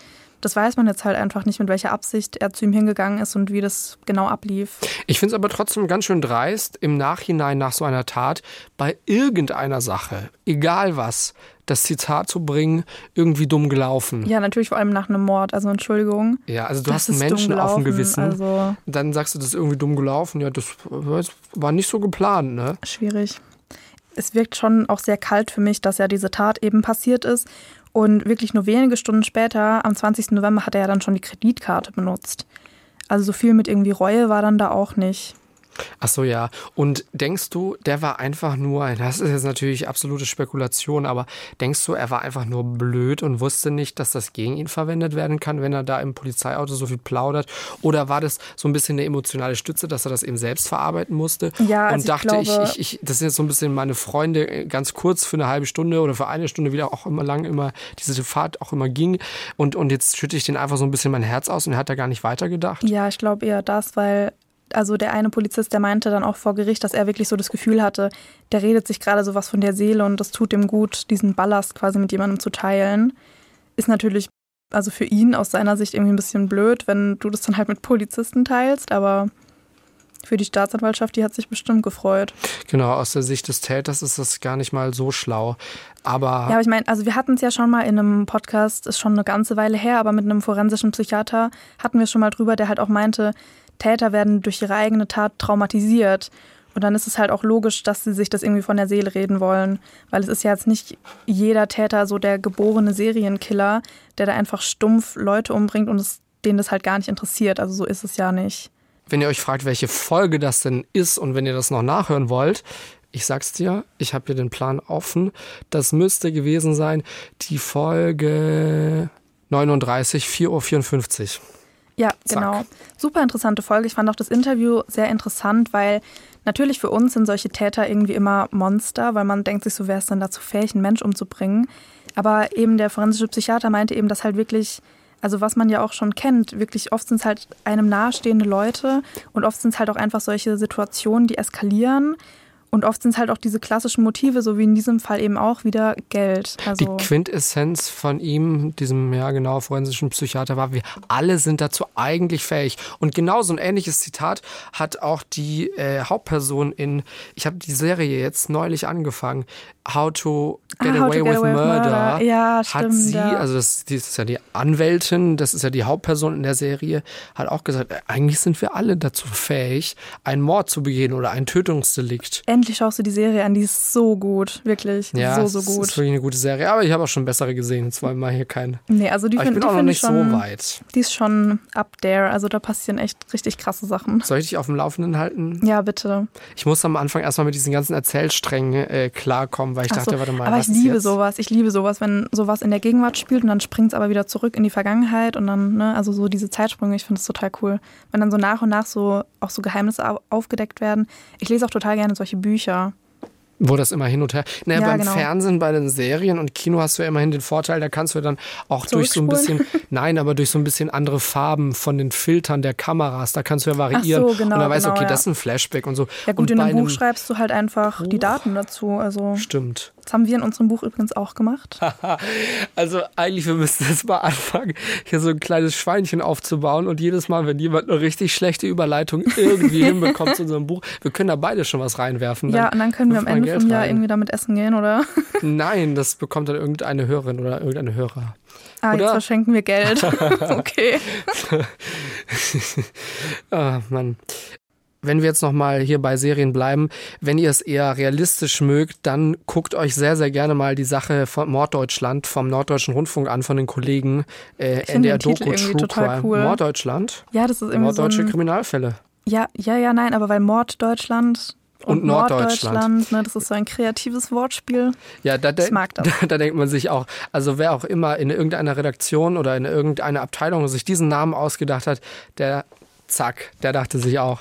Das weiß man jetzt halt einfach nicht, mit welcher Absicht er zu ihm hingegangen ist und wie das genau ablief. Ich finde es aber trotzdem ganz schön dreist, im Nachhinein nach so einer Tat bei irgendeiner Sache, egal was, das Zitat zu bringen, irgendwie dumm gelaufen. Ja, natürlich vor allem nach einem Mord, also Entschuldigung. Ja, also du hast einen Menschen auf dem Gewissen. also- Dann sagst du, das ist irgendwie dumm gelaufen. Ja, das war nicht so geplant, ne? Schwierig. Es wirkt schon auch sehr kalt für mich, dass ja diese Tat eben passiert ist. Und wirklich nur wenige Stunden später, am 20. November, hat er ja dann schon die Kreditkarte benutzt. Also so viel mit irgendwie Reue war dann da auch nicht. Ach so, ja. Und denkst du, der war einfach nur, das ist jetzt natürlich absolute Spekulation, aber denkst du, er war einfach nur blöd und wusste nicht, dass das gegen ihn verwendet werden kann, wenn er da im Polizeiauto so viel plaudert? Oder war das so ein bisschen eine emotionale Stütze, dass er das eben selbst verarbeiten musste? Ja, also und ich dachte, glaube- ich, ich, das sind jetzt so ein bisschen meine Freunde, äh, ganz kurz für eine halbe Stunde oder für eine Stunde, wie auch immer lang immer diese Fahrt auch immer ging. Und, und jetzt schütte ich den einfach so ein bisschen mein Herz aus und er hat da gar nicht weitergedacht. Ja, ich glaube eher das, weil also der eine Polizist, der meinte dann auch vor Gericht, dass er wirklich so das Gefühl hatte, der redet sich gerade sowas von der Seele und das tut ihm gut, diesen Ballast quasi mit jemandem zu teilen. Ist natürlich also für ihn aus seiner Sicht irgendwie ein bisschen blöd, wenn du das dann halt mit Polizisten teilst, aber für die Staatsanwaltschaft, die hat sich bestimmt gefreut. Genau, aus der Sicht des Täters ist das gar nicht mal so schlau. Aber Ja, aber ich meine, also wir hatten es ja schon mal in einem Podcast, ist schon eine ganze Weile her, aber mit einem forensischen Psychiater hatten wir schon mal drüber, der halt auch meinte, Täter werden durch ihre eigene Tat traumatisiert. Und dann ist es halt auch logisch, dass sie sich das irgendwie von der Seele reden wollen. Weil es ist ja jetzt nicht jeder Täter so der geborene Serienkiller, der da einfach stumpf Leute umbringt und es, denen das halt gar nicht interessiert. Also so ist es ja nicht. wenn ihr euch fragt, welche Folge das denn ist und wenn ihr das noch nachhören wollt, ich sag's dir, ich habe hier den Plan offen. Das müsste gewesen sein die Folge 39, 4.54 Uhr. Ja, Zack. genau. Super interessante Folge. Ich fand auch das Interview sehr interessant, weil natürlich für uns sind solche Täter irgendwie immer Monster, weil man denkt sich so, wer ist denn dazu fähig, einen Mensch umzubringen? Aber eben der forensische Psychiater meinte eben, dass halt wirklich, also was man ja auch schon kennt, wirklich oft sind es halt einem nahestehende Leute und oft sind es halt auch einfach solche Situationen, die eskalieren. Und oft sind es halt auch diese klassischen Motive, so wie in diesem Fall eben auch wieder Geld. Also Die Quintessenz von ihm, diesem ja genau forensischen Psychiater, war, wir alle sind dazu eigentlich fähig. Und genau so ein ähnliches Zitat hat auch die äh, Hauptperson in, ich habe die Serie jetzt neulich angefangen, How to Get Ah, How Away to with Get Away with Murder. Murder. Ja, hat stimmt, sie, ja. also das, das ist ja die Anwältin, das ist ja die Hauptperson in der Serie, hat auch gesagt, äh, eigentlich sind wir alle dazu fähig, einen Mord zu begehen oder ein Tötungsdelikt. endlich schaust du die Serie an, die ist so gut, wirklich Ja, so, so gut. ist wirklich eine gute Serie. Aber ich habe auch schon bessere gesehen. Jetzt wollen wir hier keinen. Nee, also die Aber ich finde bin auch noch nicht ich schon, so weit. Die ist schon up there. Also da passieren echt richtig krasse Sachen. Soll ich dich auf dem Laufenden halten? Ja, bitte. Ich muss am Anfang erstmal mit diesen ganzen Erzählsträngen äh, klarkommen, weil ich Ach dachte, so, warte mal, aber ich liebe jetzt? sowas. Ich liebe sowas, wenn sowas in der Gegenwart spielt und dann springt es aber wieder zurück in die Vergangenheit und dann, ne, also so diese Zeitsprünge, ich finde es total cool. Wenn dann so nach und nach so auch so Geheimnisse au- aufgedeckt werden. Ich lese auch total gerne solche Bücher. Wo das immer hin und her. Naja, Ja, beim genau. Fernsehen, bei den Serien und Kino hast du ja immerhin den Vorteil, da kannst du dann auch durch so ein bisschen, [laughs] nein, aber durch so ein bisschen andere Farben von den Filtern der Kameras, da kannst du ja variieren. Ach so, genau, und dann weißt du, genau, okay, ja. das ist ein Flashback und so. Ja gut, und in einem Buch schreibst du halt einfach die Daten dazu. Also Stimmt. Das haben wir in unserem Buch übrigens auch gemacht. [laughs] Also eigentlich, wir müssten jetzt mal anfangen, hier so ein kleines Schweinchen aufzubauen und jedes Mal, wenn jemand eine richtig schlechte Überleitung irgendwie [laughs] hinbekommt zu unserem Buch, wir können da beide schon was reinwerfen. ja, und dann können wir am Ende Geld vom Jahr rein. irgendwie damit essen gehen, oder? [laughs] Nein, das bekommt dann irgendeine Hörerin oder irgendeine Hörer. Ah, Oder? jetzt verschenken wir Geld. okay. Ah, Mann. Wenn wir jetzt nochmal hier bei Serien bleiben, wenn ihr es eher realistisch mögt, dann guckt euch sehr, sehr gerne mal die Sache von Morddeutschland vom Norddeutschen Rundfunk an, von den Kollegen äh, Ich Titel Doku True total Crime. cool. Morddeutschland? Ja, das ist irgendwie so Norddeutsche ein, Kriminalfälle. Ja, ja, ja, nein, aber weil Morddeutschland und, Und Norddeutschland. Norddeutschland, ne, das ist so ein kreatives Wortspiel. Ja, da, das. [laughs] Da, da denkt man sich auch, also wer auch immer in irgendeiner Redaktion oder in irgendeiner Abteilung sich diesen Namen ausgedacht hat, der Zack, der dachte sich auch,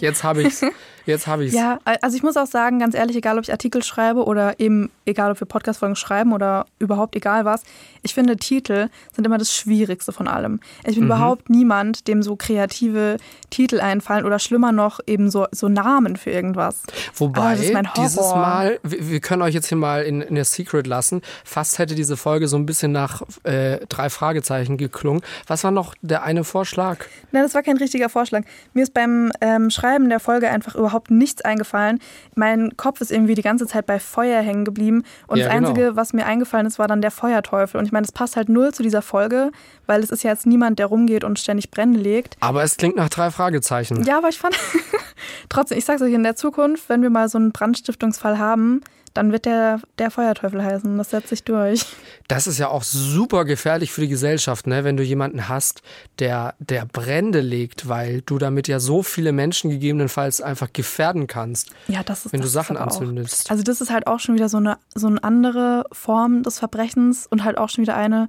jetzt habe ich's. [laughs] Jetzt habe ich es. Ja, also ich muss auch sagen, ganz ehrlich, egal ob ich Artikel schreibe oder eben egal ob wir Podcast-Folgen schreiben oder überhaupt egal was, ich finde Titel sind immer das Schwierigste von allem. Ich bin mhm. überhaupt niemand, dem so kreative Titel einfallen oder schlimmer noch eben so, so Namen für irgendwas. Wobei, dieses Mal, wir, wir, können euch jetzt hier mal in, in der Secret lassen, fast hätte diese Folge so ein bisschen nach äh, drei Fragezeichen geklungen. Was war noch der eine Vorschlag? Nein, das war kein richtiger Vorschlag. Mir ist beim ähm, Schreiben der Folge einfach überhaupt überhaupt nichts eingefallen. Mein Kopf ist irgendwie die ganze Zeit bei Feuer hängen geblieben. Und ja, das genau. Einzige, was mir eingefallen ist, war dann der Feuerteufel. Und ich meine, das passt halt null zu dieser Folge, weil es ist ja jetzt niemand, der rumgeht und ständig Brände legt. Aber es klingt nach drei Fragezeichen. Ja, aber ich fand [laughs] trotzdem, ich sag's euch, in der Zukunft, wenn wir mal so einen Brandstiftungsfall haben, dann wird der, der Feuerteufel heißen. Das setzt sich durch. Das ist ja auch super gefährlich für die Gesellschaft, ne? wenn du jemanden hast, der, der Brände legt, weil du damit ja so viele Menschen gegebenenfalls einfach gefährden kannst. Ja, das ist Wenn das du Sachen anzündest. Also, das ist halt auch schon wieder so eine, so eine andere Form des Verbrechens und halt auch schon wieder eine,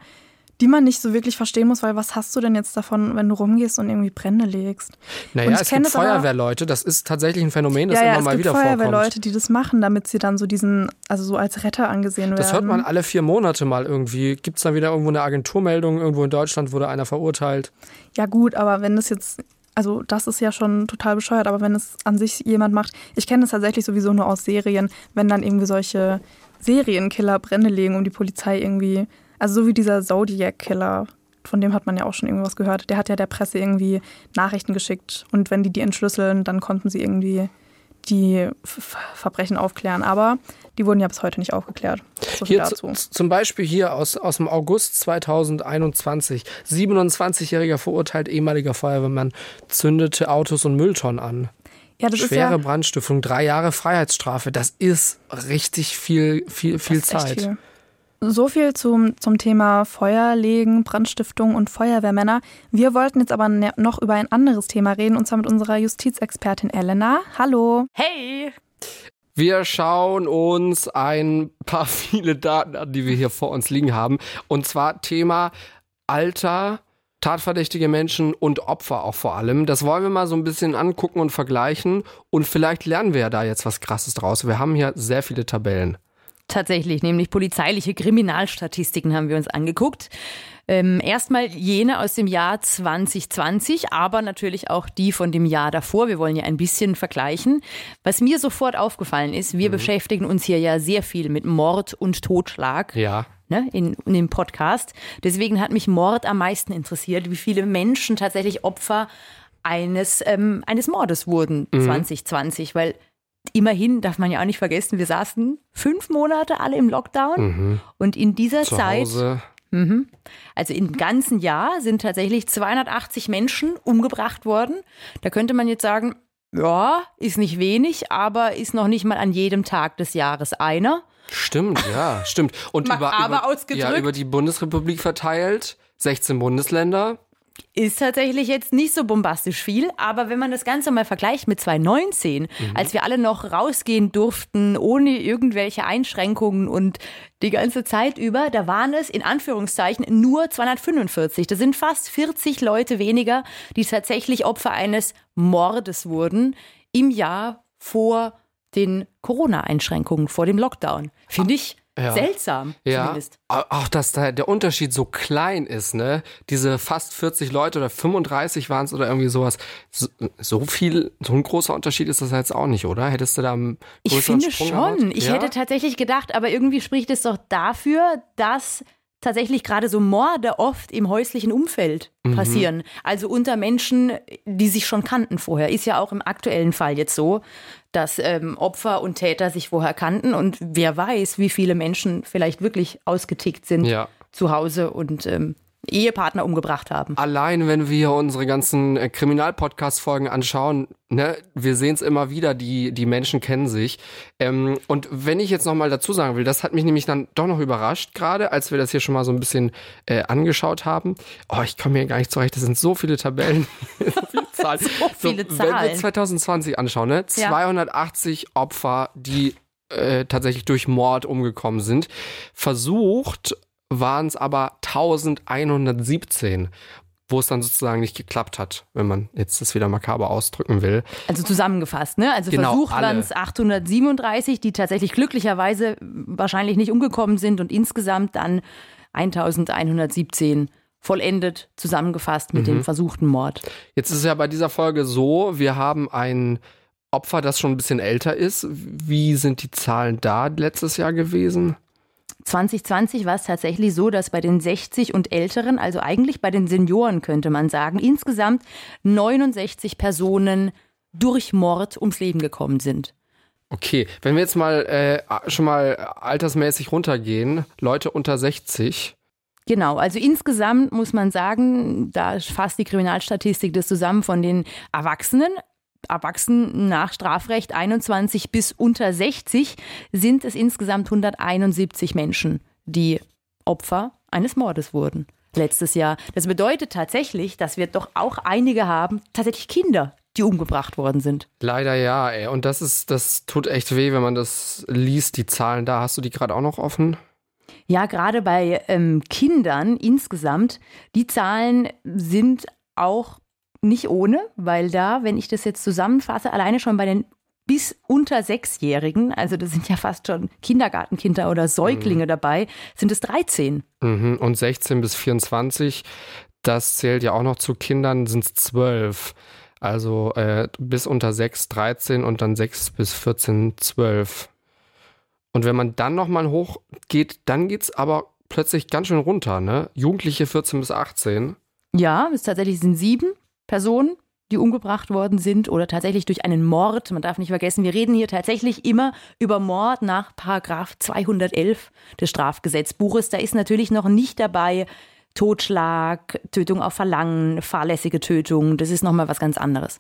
die man nicht so wirklich verstehen muss, weil was hast du denn jetzt davon, wenn du rumgehst und irgendwie Brände legst? Naja, es gibt Feuerwehrleute, das ist tatsächlich ein Phänomen, das ja, ja, immer mal wieder vorkommt. Es gibt Feuerwehrleute, die das machen, damit sie dann so diesen, also so als Retter angesehen werden. Das hört man alle vier Monate mal irgendwie. Gibt es da wieder irgendwo eine Agenturmeldung, irgendwo in Deutschland wurde einer verurteilt? Ja gut, aber wenn das jetzt also das ist ja schon total bescheuert, aber wenn es an sich jemand macht, ich kenne das tatsächlich sowieso nur aus Serien, wenn dann irgendwie solche Serienkiller Brände legen, um die Polizei irgendwie, also so wie dieser Zodiac-Killer, von dem hat man ja auch schon irgendwas gehört. Der hat ja der Presse irgendwie Nachrichten geschickt und wenn die die entschlüsseln, dann konnten sie irgendwie die Verbrechen aufklären. Aber die wurden ja bis heute nicht aufgeklärt. So hier dazu. zum Beispiel hier aus, aus dem August 2021. 27-jähriger verurteilt ehemaliger Feuerwehrmann zündete Autos und Mülltonnen an. Ja, das Schwere ja, Brandstiftung, drei Jahre Freiheitsstrafe. Das ist richtig viel, viel, viel Zeit. Viel. So viel zum, zum Thema Feuerlegen, Brandstiftung und Feuerwehrmänner. Wir wollten jetzt aber ne, noch über ein anderes Thema reden, und zwar mit unserer Justizexpertin Elena. Hallo. Hey. Wir schauen uns ein paar [laughs] viele Daten an, die wir hier vor uns liegen haben. Und zwar Thema Alter, tatverdächtige Menschen und Opfer auch vor allem. Das wollen wir mal so ein bisschen angucken und vergleichen. Und vielleicht lernen wir ja da jetzt was Krasses draus. Wir haben hier sehr viele Tabellen. Tatsächlich, nämlich polizeiliche Kriminalstatistiken haben wir uns angeguckt. Ähm, erstmal jene aus dem Jahr 2020, aber natürlich auch die von dem Jahr davor. Wir wollen ja ein bisschen vergleichen. Was mir sofort aufgefallen ist, wir mhm. beschäftigen uns hier ja sehr viel mit Mord und Totschlag. Ja. Ne, in, in dem Podcast. Deswegen hat mich Mord am meisten interessiert, wie viele Menschen tatsächlich Opfer eines, ähm, eines Mordes wurden mhm. 2020, weil immerhin darf man ja auch nicht vergessen, wir saßen fünf Monate alle im Lockdown mhm. und in dieser Zu Zeit. Hause. Mhm, also im ganzen Jahr sind tatsächlich 280 Menschen umgebracht worden. Da könnte man jetzt sagen, ja, ist nicht wenig, aber ist noch nicht mal an jedem Tag des Jahres einer. Stimmt, ja, stimmt. Und [laughs] über, über, ja, über die Bundesrepublik verteilt, 16 Bundesländer, ist tatsächlich jetzt nicht so bombastisch viel, aber wenn man das Ganze mal vergleicht mit 2019, mhm. als wir alle noch rausgehen durften, ohne irgendwelche Einschränkungen und die ganze Zeit über, da waren es in Anführungszeichen nur 245. Das sind fast 40 Leute weniger, die tatsächlich Opfer eines Mordes wurden im Jahr vor den Corona-Einschränkungen, vor dem Lockdown. Finde ich ja. Seltsam, ja. zumindest. Auch, dass da der Unterschied so klein ist, ne? Diese fast 40 Leute oder 35 waren es oder irgendwie sowas. So, so, viel, so ein großer Unterschied ist das jetzt auch nicht, oder? Hättest du da einen Ich finde Sprung schon. Gehabt? Ich ja? hätte tatsächlich gedacht, aber irgendwie spricht es doch dafür, dass tatsächlich gerade so Morde oft im häuslichen Umfeld mhm. passieren. Mhm. Also unter Menschen, die sich schon kannten vorher. Ist ja auch im aktuellen Fall jetzt so, dass ähm, Opfer und Täter sich vorher kannten und wer weiß, wie viele Menschen vielleicht wirklich ausgetickt sind ja. zu Hause und ähm, Ehepartner umgebracht haben. Allein, wenn wir unsere ganzen äh, Kriminalpodcast-Folgen anschauen, ne, wir sehen es immer wieder, die, die Menschen kennen sich. Ähm, und wenn ich jetzt nochmal dazu sagen will, das hat mich nämlich dann doch noch überrascht, gerade als wir das hier schon mal so ein bisschen äh, angeschaut haben. Oh, ich komme hier gar nicht zurecht, das sind so viele Tabellen, [laughs] so viele [laughs] Zahlen. so viele so, Zahlen. Wenn wir 2020 anschauen, ne, 280 ja. Opfer, die äh, tatsächlich durch Mord umgekommen sind, versucht waren es aber 1117. wo es dann sozusagen nicht geklappt hat, wenn man jetzt das wieder makaber ausdrücken will. Also zusammengefasst, ne? Also Genau, versucht waren es 837, die tatsächlich glücklicherweise wahrscheinlich nicht umgekommen sind und insgesamt dann 1117 vollendet, zusammengefasst mit Mhm. dem versuchten Mord. Jetzt ist es ja bei dieser Folge so, wir haben ein Opfer, das schon ein bisschen älter ist. Wie sind die Zahlen da letztes Jahr gewesen? 2020 war es tatsächlich so, dass bei den 60 und Älteren, also eigentlich bei den Senioren könnte man sagen, insgesamt 69 Personen durch Mord ums Leben gekommen sind. Okay, wenn wir jetzt mal äh, schon mal altersmäßig runtergehen, Leute unter 60. Genau, also insgesamt muss man sagen, da fasst die Kriminalstatistik das zusammen von den Erwachsenen. Erwachsenen nach Strafrecht 21 bis unter 60 sind es insgesamt 171 Menschen, die Opfer eines Mordes wurden letztes Jahr. Das bedeutet tatsächlich, dass wir doch auch einige haben, tatsächlich Kinder, die umgebracht worden sind. Leider ja, ey. Und das ist, das tut echt weh, wenn man das liest, die Zahlen da. Hast du die gerade auch noch offen? Ja, gerade bei ähm, Kindern insgesamt, die Zahlen sind auch nicht ohne, weil da, wenn ich das jetzt zusammenfasse, alleine schon bei den bis unter Sechsjährigen, also das sind ja fast schon Kindergartenkinder oder Säuglinge dabei, sind es 13. Mhm. Und 16 bis 24, das zählt ja auch noch zu Kindern, sind es 12. Also äh, bis unter 6, 13 und dann 6 bis 14, 12. Und wenn man dann nochmal hochgeht, dann geht es aber plötzlich ganz schön runter, ne? Jugendliche 14 bis 18. Ja, es tatsächlich sind sieben Personen, die umgebracht worden sind oder tatsächlich durch einen Mord. Man darf nicht vergessen, wir reden hier tatsächlich immer über Mord nach Paragraph 211 des Strafgesetzbuches. Da ist natürlich noch nicht dabei Totschlag, Tötung auf Verlangen, fahrlässige Tötung. Das ist nochmal was ganz anderes.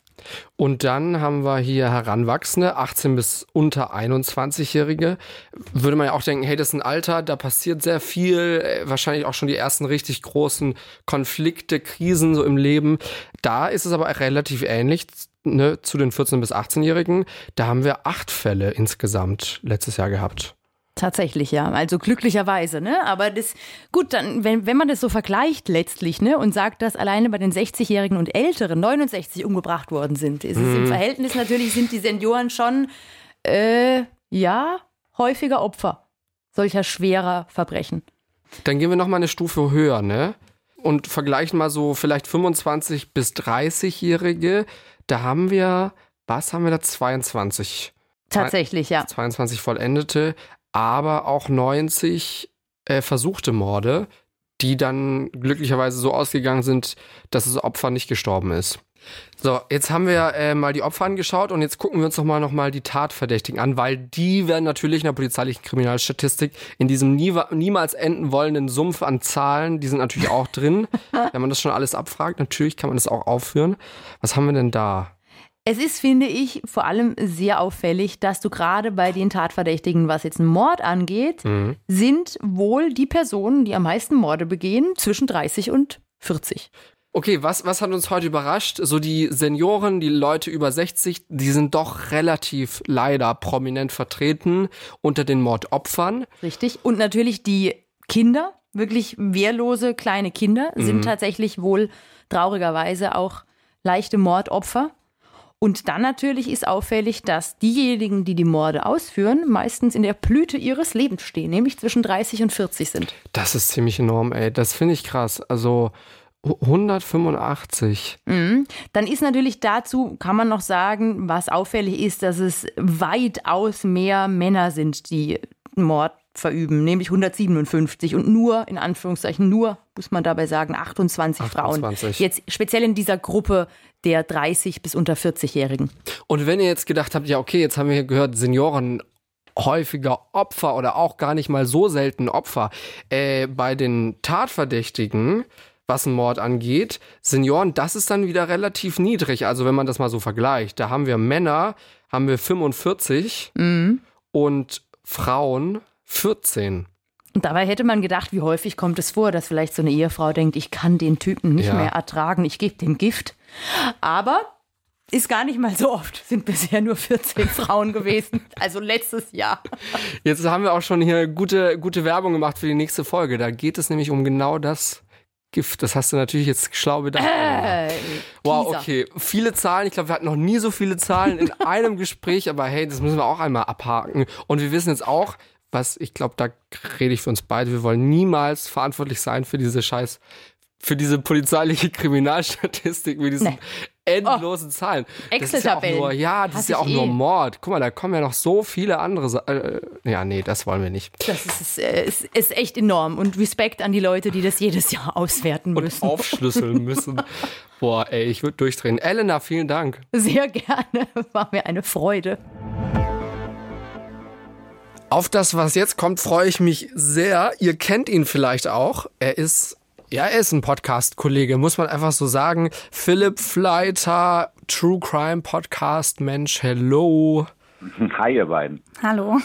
Und dann haben wir hier Heranwachsende, 18 bis unter 21-Jährige. Würde man ja auch denken, hey, das ist ein Alter, da passiert sehr viel, äh, wahrscheinlich auch schon die ersten richtig großen Konflikte, Krisen so im Leben. Da ist es aber relativ ähnlich ne, zu den 14- bis 18-Jährigen. Da haben wir acht Fälle insgesamt letztes Jahr gehabt. Tatsächlich, ja. Also glücklicherweise, ne? Aber das, gut, dann, wenn, wenn man das so vergleicht letztlich, ne, und sagt, dass alleine bei den 60-Jährigen und Älteren 69 umgebracht worden sind, ist es im Verhältnis natürlich, sind die Senioren schon, äh, ja, häufiger Opfer solcher schwerer Verbrechen. Dann gehen wir noch mal eine Stufe höher, ne? Und vergleichen mal so vielleicht 25 bis 30-Jährige. Da haben wir, was haben wir da? 22. Tatsächlich, ja. 22 vollendete, aber auch 90 äh, versuchte Morde, die dann glücklicherweise so ausgegangen sind, dass das Opfer nicht gestorben ist. So, jetzt haben wir äh, mal die Opfer angeschaut und jetzt gucken wir uns noch mal, noch mal die Tatverdächtigen an, weil die werden natürlich in der polizeilichen Kriminalstatistik in diesem nie, niemals enden wollenden Sumpf an Zahlen, die sind natürlich auch drin. [laughs] Wenn man das schon alles abfragt, natürlich kann man das auch aufführen. Was haben wir denn da? Es ist, finde ich, vor allem sehr auffällig, dass du gerade bei den Tatverdächtigen, was jetzt einen Mord angeht, sind wohl die Personen, die am meisten Morde begehen, zwischen 30 und 40. Okay, was, was hat uns heute überrascht? So die Senioren, die Leute über 60, die sind doch relativ leider prominent vertreten unter den Mordopfern. Richtig. Und natürlich die Kinder, wirklich wehrlose kleine Kinder, sind tatsächlich wohl traurigerweise auch leichte Mordopfer. Und dann natürlich ist auffällig, dass diejenigen, die die Morde ausführen, meistens in der Blüte ihres Lebens stehen, nämlich zwischen 30 und 40 sind. Das ist ziemlich enorm, ey. Das finde ich krass. Also 185. Mhm. Dann ist natürlich dazu, kann man noch sagen, was auffällig ist, dass es weitaus mehr Männer sind, die Mord verüben, nämlich 157 und nur, in Anführungszeichen, nur, muss man dabei sagen, 28, 28. Frauen. Jetzt speziell in dieser Gruppe der 30 bis unter 40-Jährigen. Und wenn ihr jetzt gedacht habt, ja, okay, jetzt haben wir hier gehört, Senioren häufiger Opfer oder auch gar nicht mal so selten Opfer. Äh, bei den Tatverdächtigen, was einen Mord angeht, Senioren, das ist dann wieder relativ niedrig. Also wenn man das mal so vergleicht, da haben wir Männer, haben wir 45 und Frauen 14. Und dabei hätte man gedacht, wie häufig kommt es vor, dass vielleicht so eine Ehefrau denkt, ich kann den Typen nicht Ja. mehr ertragen, ich gebe dem Gift. Aber ist gar nicht mal so oft, sind bisher nur 14 [laughs] Frauen gewesen, also letztes Jahr. Jetzt haben wir auch schon hier gute, gute Werbung gemacht für die nächste Folge. Da geht es nämlich um genau das Gift. Das hast du natürlich jetzt schlau bedacht. Äh, wow, okay. Viele Zahlen. Ich glaube, wir hatten noch nie so viele Zahlen in [laughs] einem Gespräch, aber hey, das müssen wir auch einmal abhaken. Und wir wissen jetzt auch, was ich glaube, da rede ich für uns beide. Wir wollen niemals verantwortlich sein für diese Scheiß, für diese polizeiliche [laughs] Kriminalstatistik mit diesen Nee. endlosen Zahlen. Das ist ja auch Excel-Tabellen. nur, ja, ist ja auch nur eh. Mord. Guck mal, da kommen ja noch so viele andere. Sa äh, ja, nee, das wollen wir nicht. Das ist, äh, ist, ist echt enorm. Und Respekt an die Leute, die das jedes Jahr auswerten Und müssen. aufschlüsseln [laughs] müssen. Boah, ey, ich würde durchdrehen. Elena, vielen Dank. Sehr gerne. [laughs] War mir eine Freude. Auf das, was jetzt kommt, freue ich mich sehr. Ihr kennt ihn vielleicht auch. Er ist, ja, er ist ein Podcast-Kollege, muss man einfach so sagen. Philipp Fleiter, True Crime Podcast, Mensch, hello. Hi, ihr beiden. Hallo.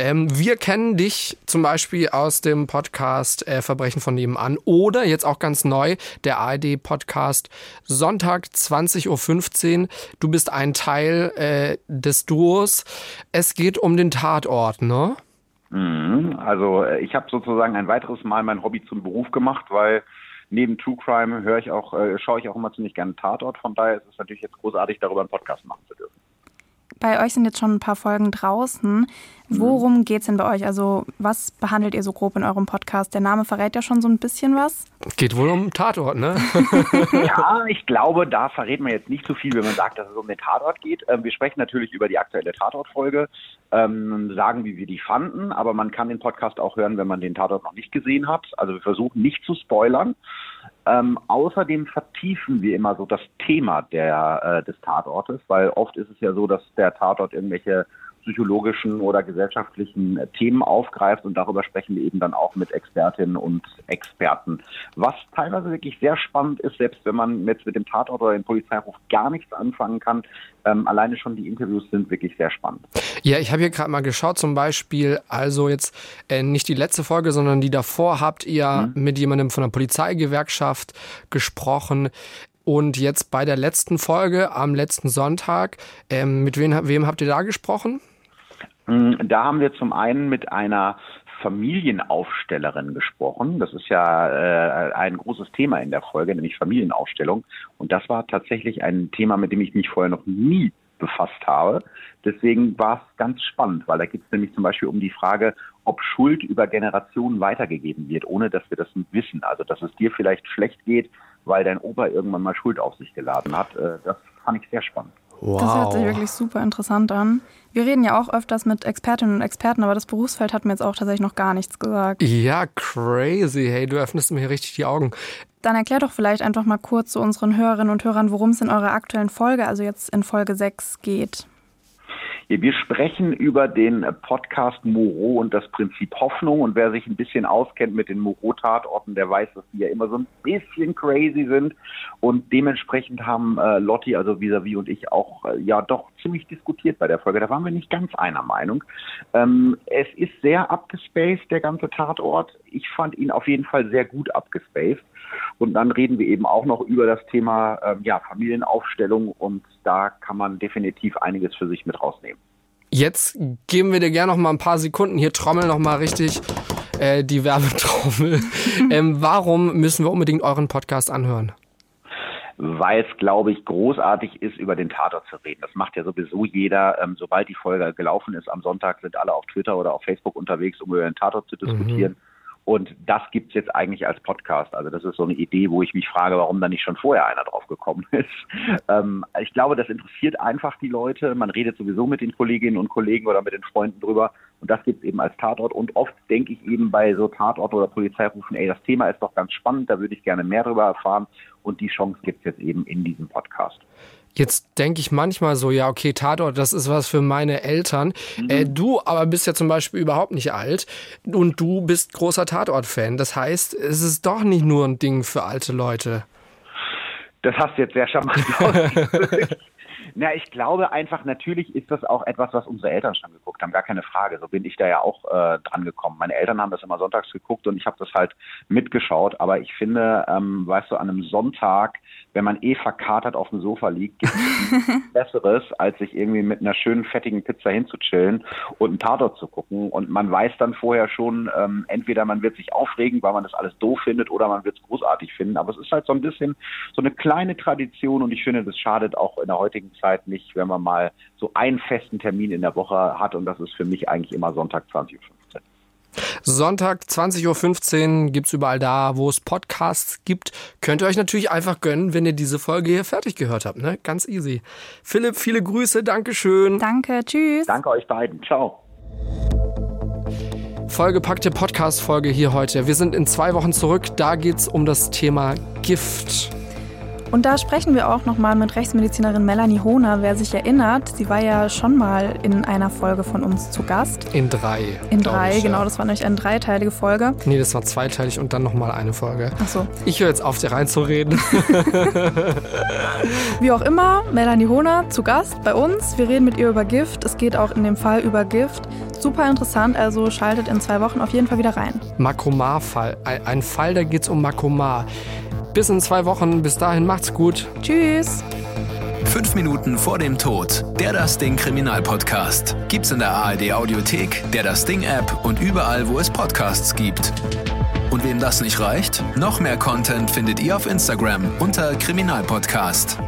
Ähm, wir kennen dich zum Beispiel aus dem Podcast äh, Verbrechen von nebenan oder jetzt auch ganz neu der ARD-Podcast Sonntag 20.15 Uhr. Du bist ein Teil äh, des Duos. Es geht um den Tatort, ne? Mhm. Also äh, ich habe sozusagen ein weiteres Mal mein Hobby zum Beruf gemacht, weil neben True Crime höre ich auch, äh, schaue ich auch immer ziemlich gerne Tatort. Von daher ist es natürlich jetzt großartig, darüber einen Podcast machen zu dürfen. Bei euch sind jetzt schon ein paar Folgen draußen. Worum geht's denn bei euch? Also, was behandelt ihr so grob in eurem Podcast? Der Name verrät ja schon so ein bisschen was. Geht wohl um Tatort, ne? [laughs] [laughs] Ja, ich glaube, da verrät man jetzt nicht so viel, wenn man sagt, dass es um den Tatort geht. Ähm, wir sprechen natürlich über die aktuelle Tatort-Folge, ähm, sagen, wie wir die fanden, aber man kann den Podcast auch hören, wenn man den Tatort noch nicht gesehen hat. Also wir versuchen nicht zu spoilern. Ähm, außerdem vertiefen wir immer so das Thema der, äh, des Tatortes, weil oft ist es ja so, dass der Tatort irgendwelche psychologischen oder gesellschaftlichen äh, Themen aufgreift und darüber sprechen wir eben dann auch mit Expertinnen und Experten. Was teilweise wirklich sehr spannend ist, selbst wenn man jetzt mit dem Tatort oder dem Polizeiruf gar nichts anfangen kann, ähm, alleine schon die Interviews sind wirklich sehr spannend. Ja, ich habe hier gerade mal geschaut, zum Beispiel, also jetzt äh, nicht die letzte Folge, sondern die davor habt ihr mit jemandem von der Polizeigewerkschaft gesprochen. Und jetzt bei der letzten Folge am letzten Sonntag, ähm, mit wem, wem habt ihr da gesprochen? Mm, Da haben wir zum einen mit einer Familienaufstellerin gesprochen. Das ist ja äh, ein großes Thema in der Folge, nämlich Familienaufstellung. Und das war tatsächlich ein Thema, mit dem ich mich vorher noch nie befasst habe. Deswegen war es ganz spannend, weil da geht es nämlich zum Beispiel um die Frage, ob Schuld über Generationen weitergegeben wird, ohne dass wir das wissen. Also dass es dir vielleicht schlecht geht, weil dein Opa irgendwann mal Schuld auf sich geladen hat. Äh, Das fand ich sehr spannend. Wow. Das hört sich wirklich super interessant an. Wir reden ja auch öfters mit Expertinnen und Experten, aber das Berufsfeld hat mir jetzt auch tatsächlich noch gar nichts gesagt. ja, crazy. Hey, du öffnest mir hier richtig die Augen. Dann erklär doch vielleicht einfach mal kurz zu unseren Hörerinnen und Hörern, worum es in eurer aktuellen Folge, also jetzt in Folge 6, geht. Wir sprechen über den Podcast Moreau und das Prinzip Hoffnung. Und wer sich ein bisschen auskennt mit den Moreau-Tatorten, der weiß, dass die ja immer so ein bisschen crazy sind. Und dementsprechend haben äh, Lotti, also vis-à-vis und ich auch äh, ja doch ziemlich diskutiert bei der Folge. Da waren wir nicht ganz einer Meinung. Ähm, es ist sehr abgespaced, der ganze Tatort. Ich fand ihn auf jeden Fall sehr gut abgespaced. Und dann reden wir eben auch noch über das Thema ähm, ja, Familienaufstellung und da kann man definitiv einiges für sich mit rausnehmen. Jetzt geben wir dir gerne noch mal ein paar Sekunden. Hier trommeln noch mal richtig äh, die Werbetrommel. [laughs] ähm, warum müssen wir unbedingt euren Podcast anhören? weil es, glaube ich, großartig ist, über den Tatort zu reden. Das macht ja sowieso jeder. Ähm, sobald die Folge gelaufen ist am Sonntag, sind alle auf Twitter oder auf Facebook unterwegs, um über den Tatort zu diskutieren. Und das gibt's jetzt eigentlich als Podcast. Also das ist so eine Idee, wo ich mich frage, warum da nicht schon vorher einer drauf gekommen [laughs] ist. Ähm, ich glaube, das interessiert einfach die Leute. Man redet sowieso mit den Kolleginnen und Kollegen oder mit den Freunden drüber. Und das gibt's eben als Tatort. Und oft denke ich eben bei so Tatort oder Polizeirufen, ey, das Thema ist doch ganz spannend, da würde ich gerne mehr drüber erfahren. Und die Chance gibt's jetzt eben in diesem Podcast. Jetzt denke ich manchmal so, ja, okay, Tatort, das ist was für meine Eltern. Äh, du aber bist ja zum Beispiel überhaupt nicht alt und du bist großer Tatort-Fan. Das heißt, es ist doch nicht nur ein Ding für alte Leute. Das hast du jetzt sehr charmant [laughs] ausgedrückt. Na, ich glaube einfach, natürlich ist das auch etwas, was unsere Eltern schon geguckt haben, gar keine Frage. So bin ich da ja auch äh, dran gekommen. Meine Eltern haben das immer sonntags geguckt und ich habe das halt mitgeschaut. Aber ich finde, ähm, weißt du, an einem Sonntag, wenn man eh verkatert auf dem Sofa liegt, gibt es [laughs] Besseres, als sich irgendwie mit einer schönen, fettigen Pizza hinzuchillen und einen Tatort zu gucken. Und man weiß dann vorher schon, ähm, entweder man wird sich aufregen, weil man das alles doof findet, oder man wird es großartig finden. Aber es ist halt so ein bisschen so eine kleine Tradition und ich finde, das schadet auch in der heutigen Zeit nicht, wenn man mal so einen festen Termin in der Woche hat und das ist für mich eigentlich immer Sonntag 20.15 Uhr. Sonntag 20.15 Uhr gibt es überall da, wo es Podcasts gibt. Könnt ihr euch natürlich einfach gönnen, wenn ihr diese Folge hier fertig gehört habt. Ne? Ganz easy. Philipp, viele Grüße, Dankeschön. Danke, tschüss. Danke euch beiden. Ciao. Vollgepackte Podcast-Folge hier heute. Wir sind in zwei Wochen zurück. Da geht es um das Thema Gift. Und da sprechen wir auch nochmal mit Rechtsmedizinerin Melanie Hohner. Wer sich erinnert, sie war ja schon mal in einer Folge von uns zu Gast. In drei. In drei, ich, genau. Ja. Das war nämlich eine dreiteilige Folge. Nee, das war zweiteilig und dann nochmal eine Folge. Ach so. Ich höre jetzt auf, dir reinzureden. [laughs] Wie auch immer, Melanie Hohner zu Gast bei uns. Wir reden mit ihr über Gift. Es geht auch in dem Fall über Gift. Super interessant, also schaltet in zwei Wochen auf jeden Fall wieder rein. Makromar-Fall. Ein Fall, da geht es um Makromar. Bis in zwei Wochen. Bis dahin macht's gut. Tschüss. Fünf Minuten vor dem Tod. Der Das Ding Kriminalpodcast. Gibt's in der ARD Audiothek, der Das Ding App und überall, wo es Podcasts gibt. Und wem das nicht reicht, noch mehr Content findet ihr auf Instagram unter Kriminalpodcast.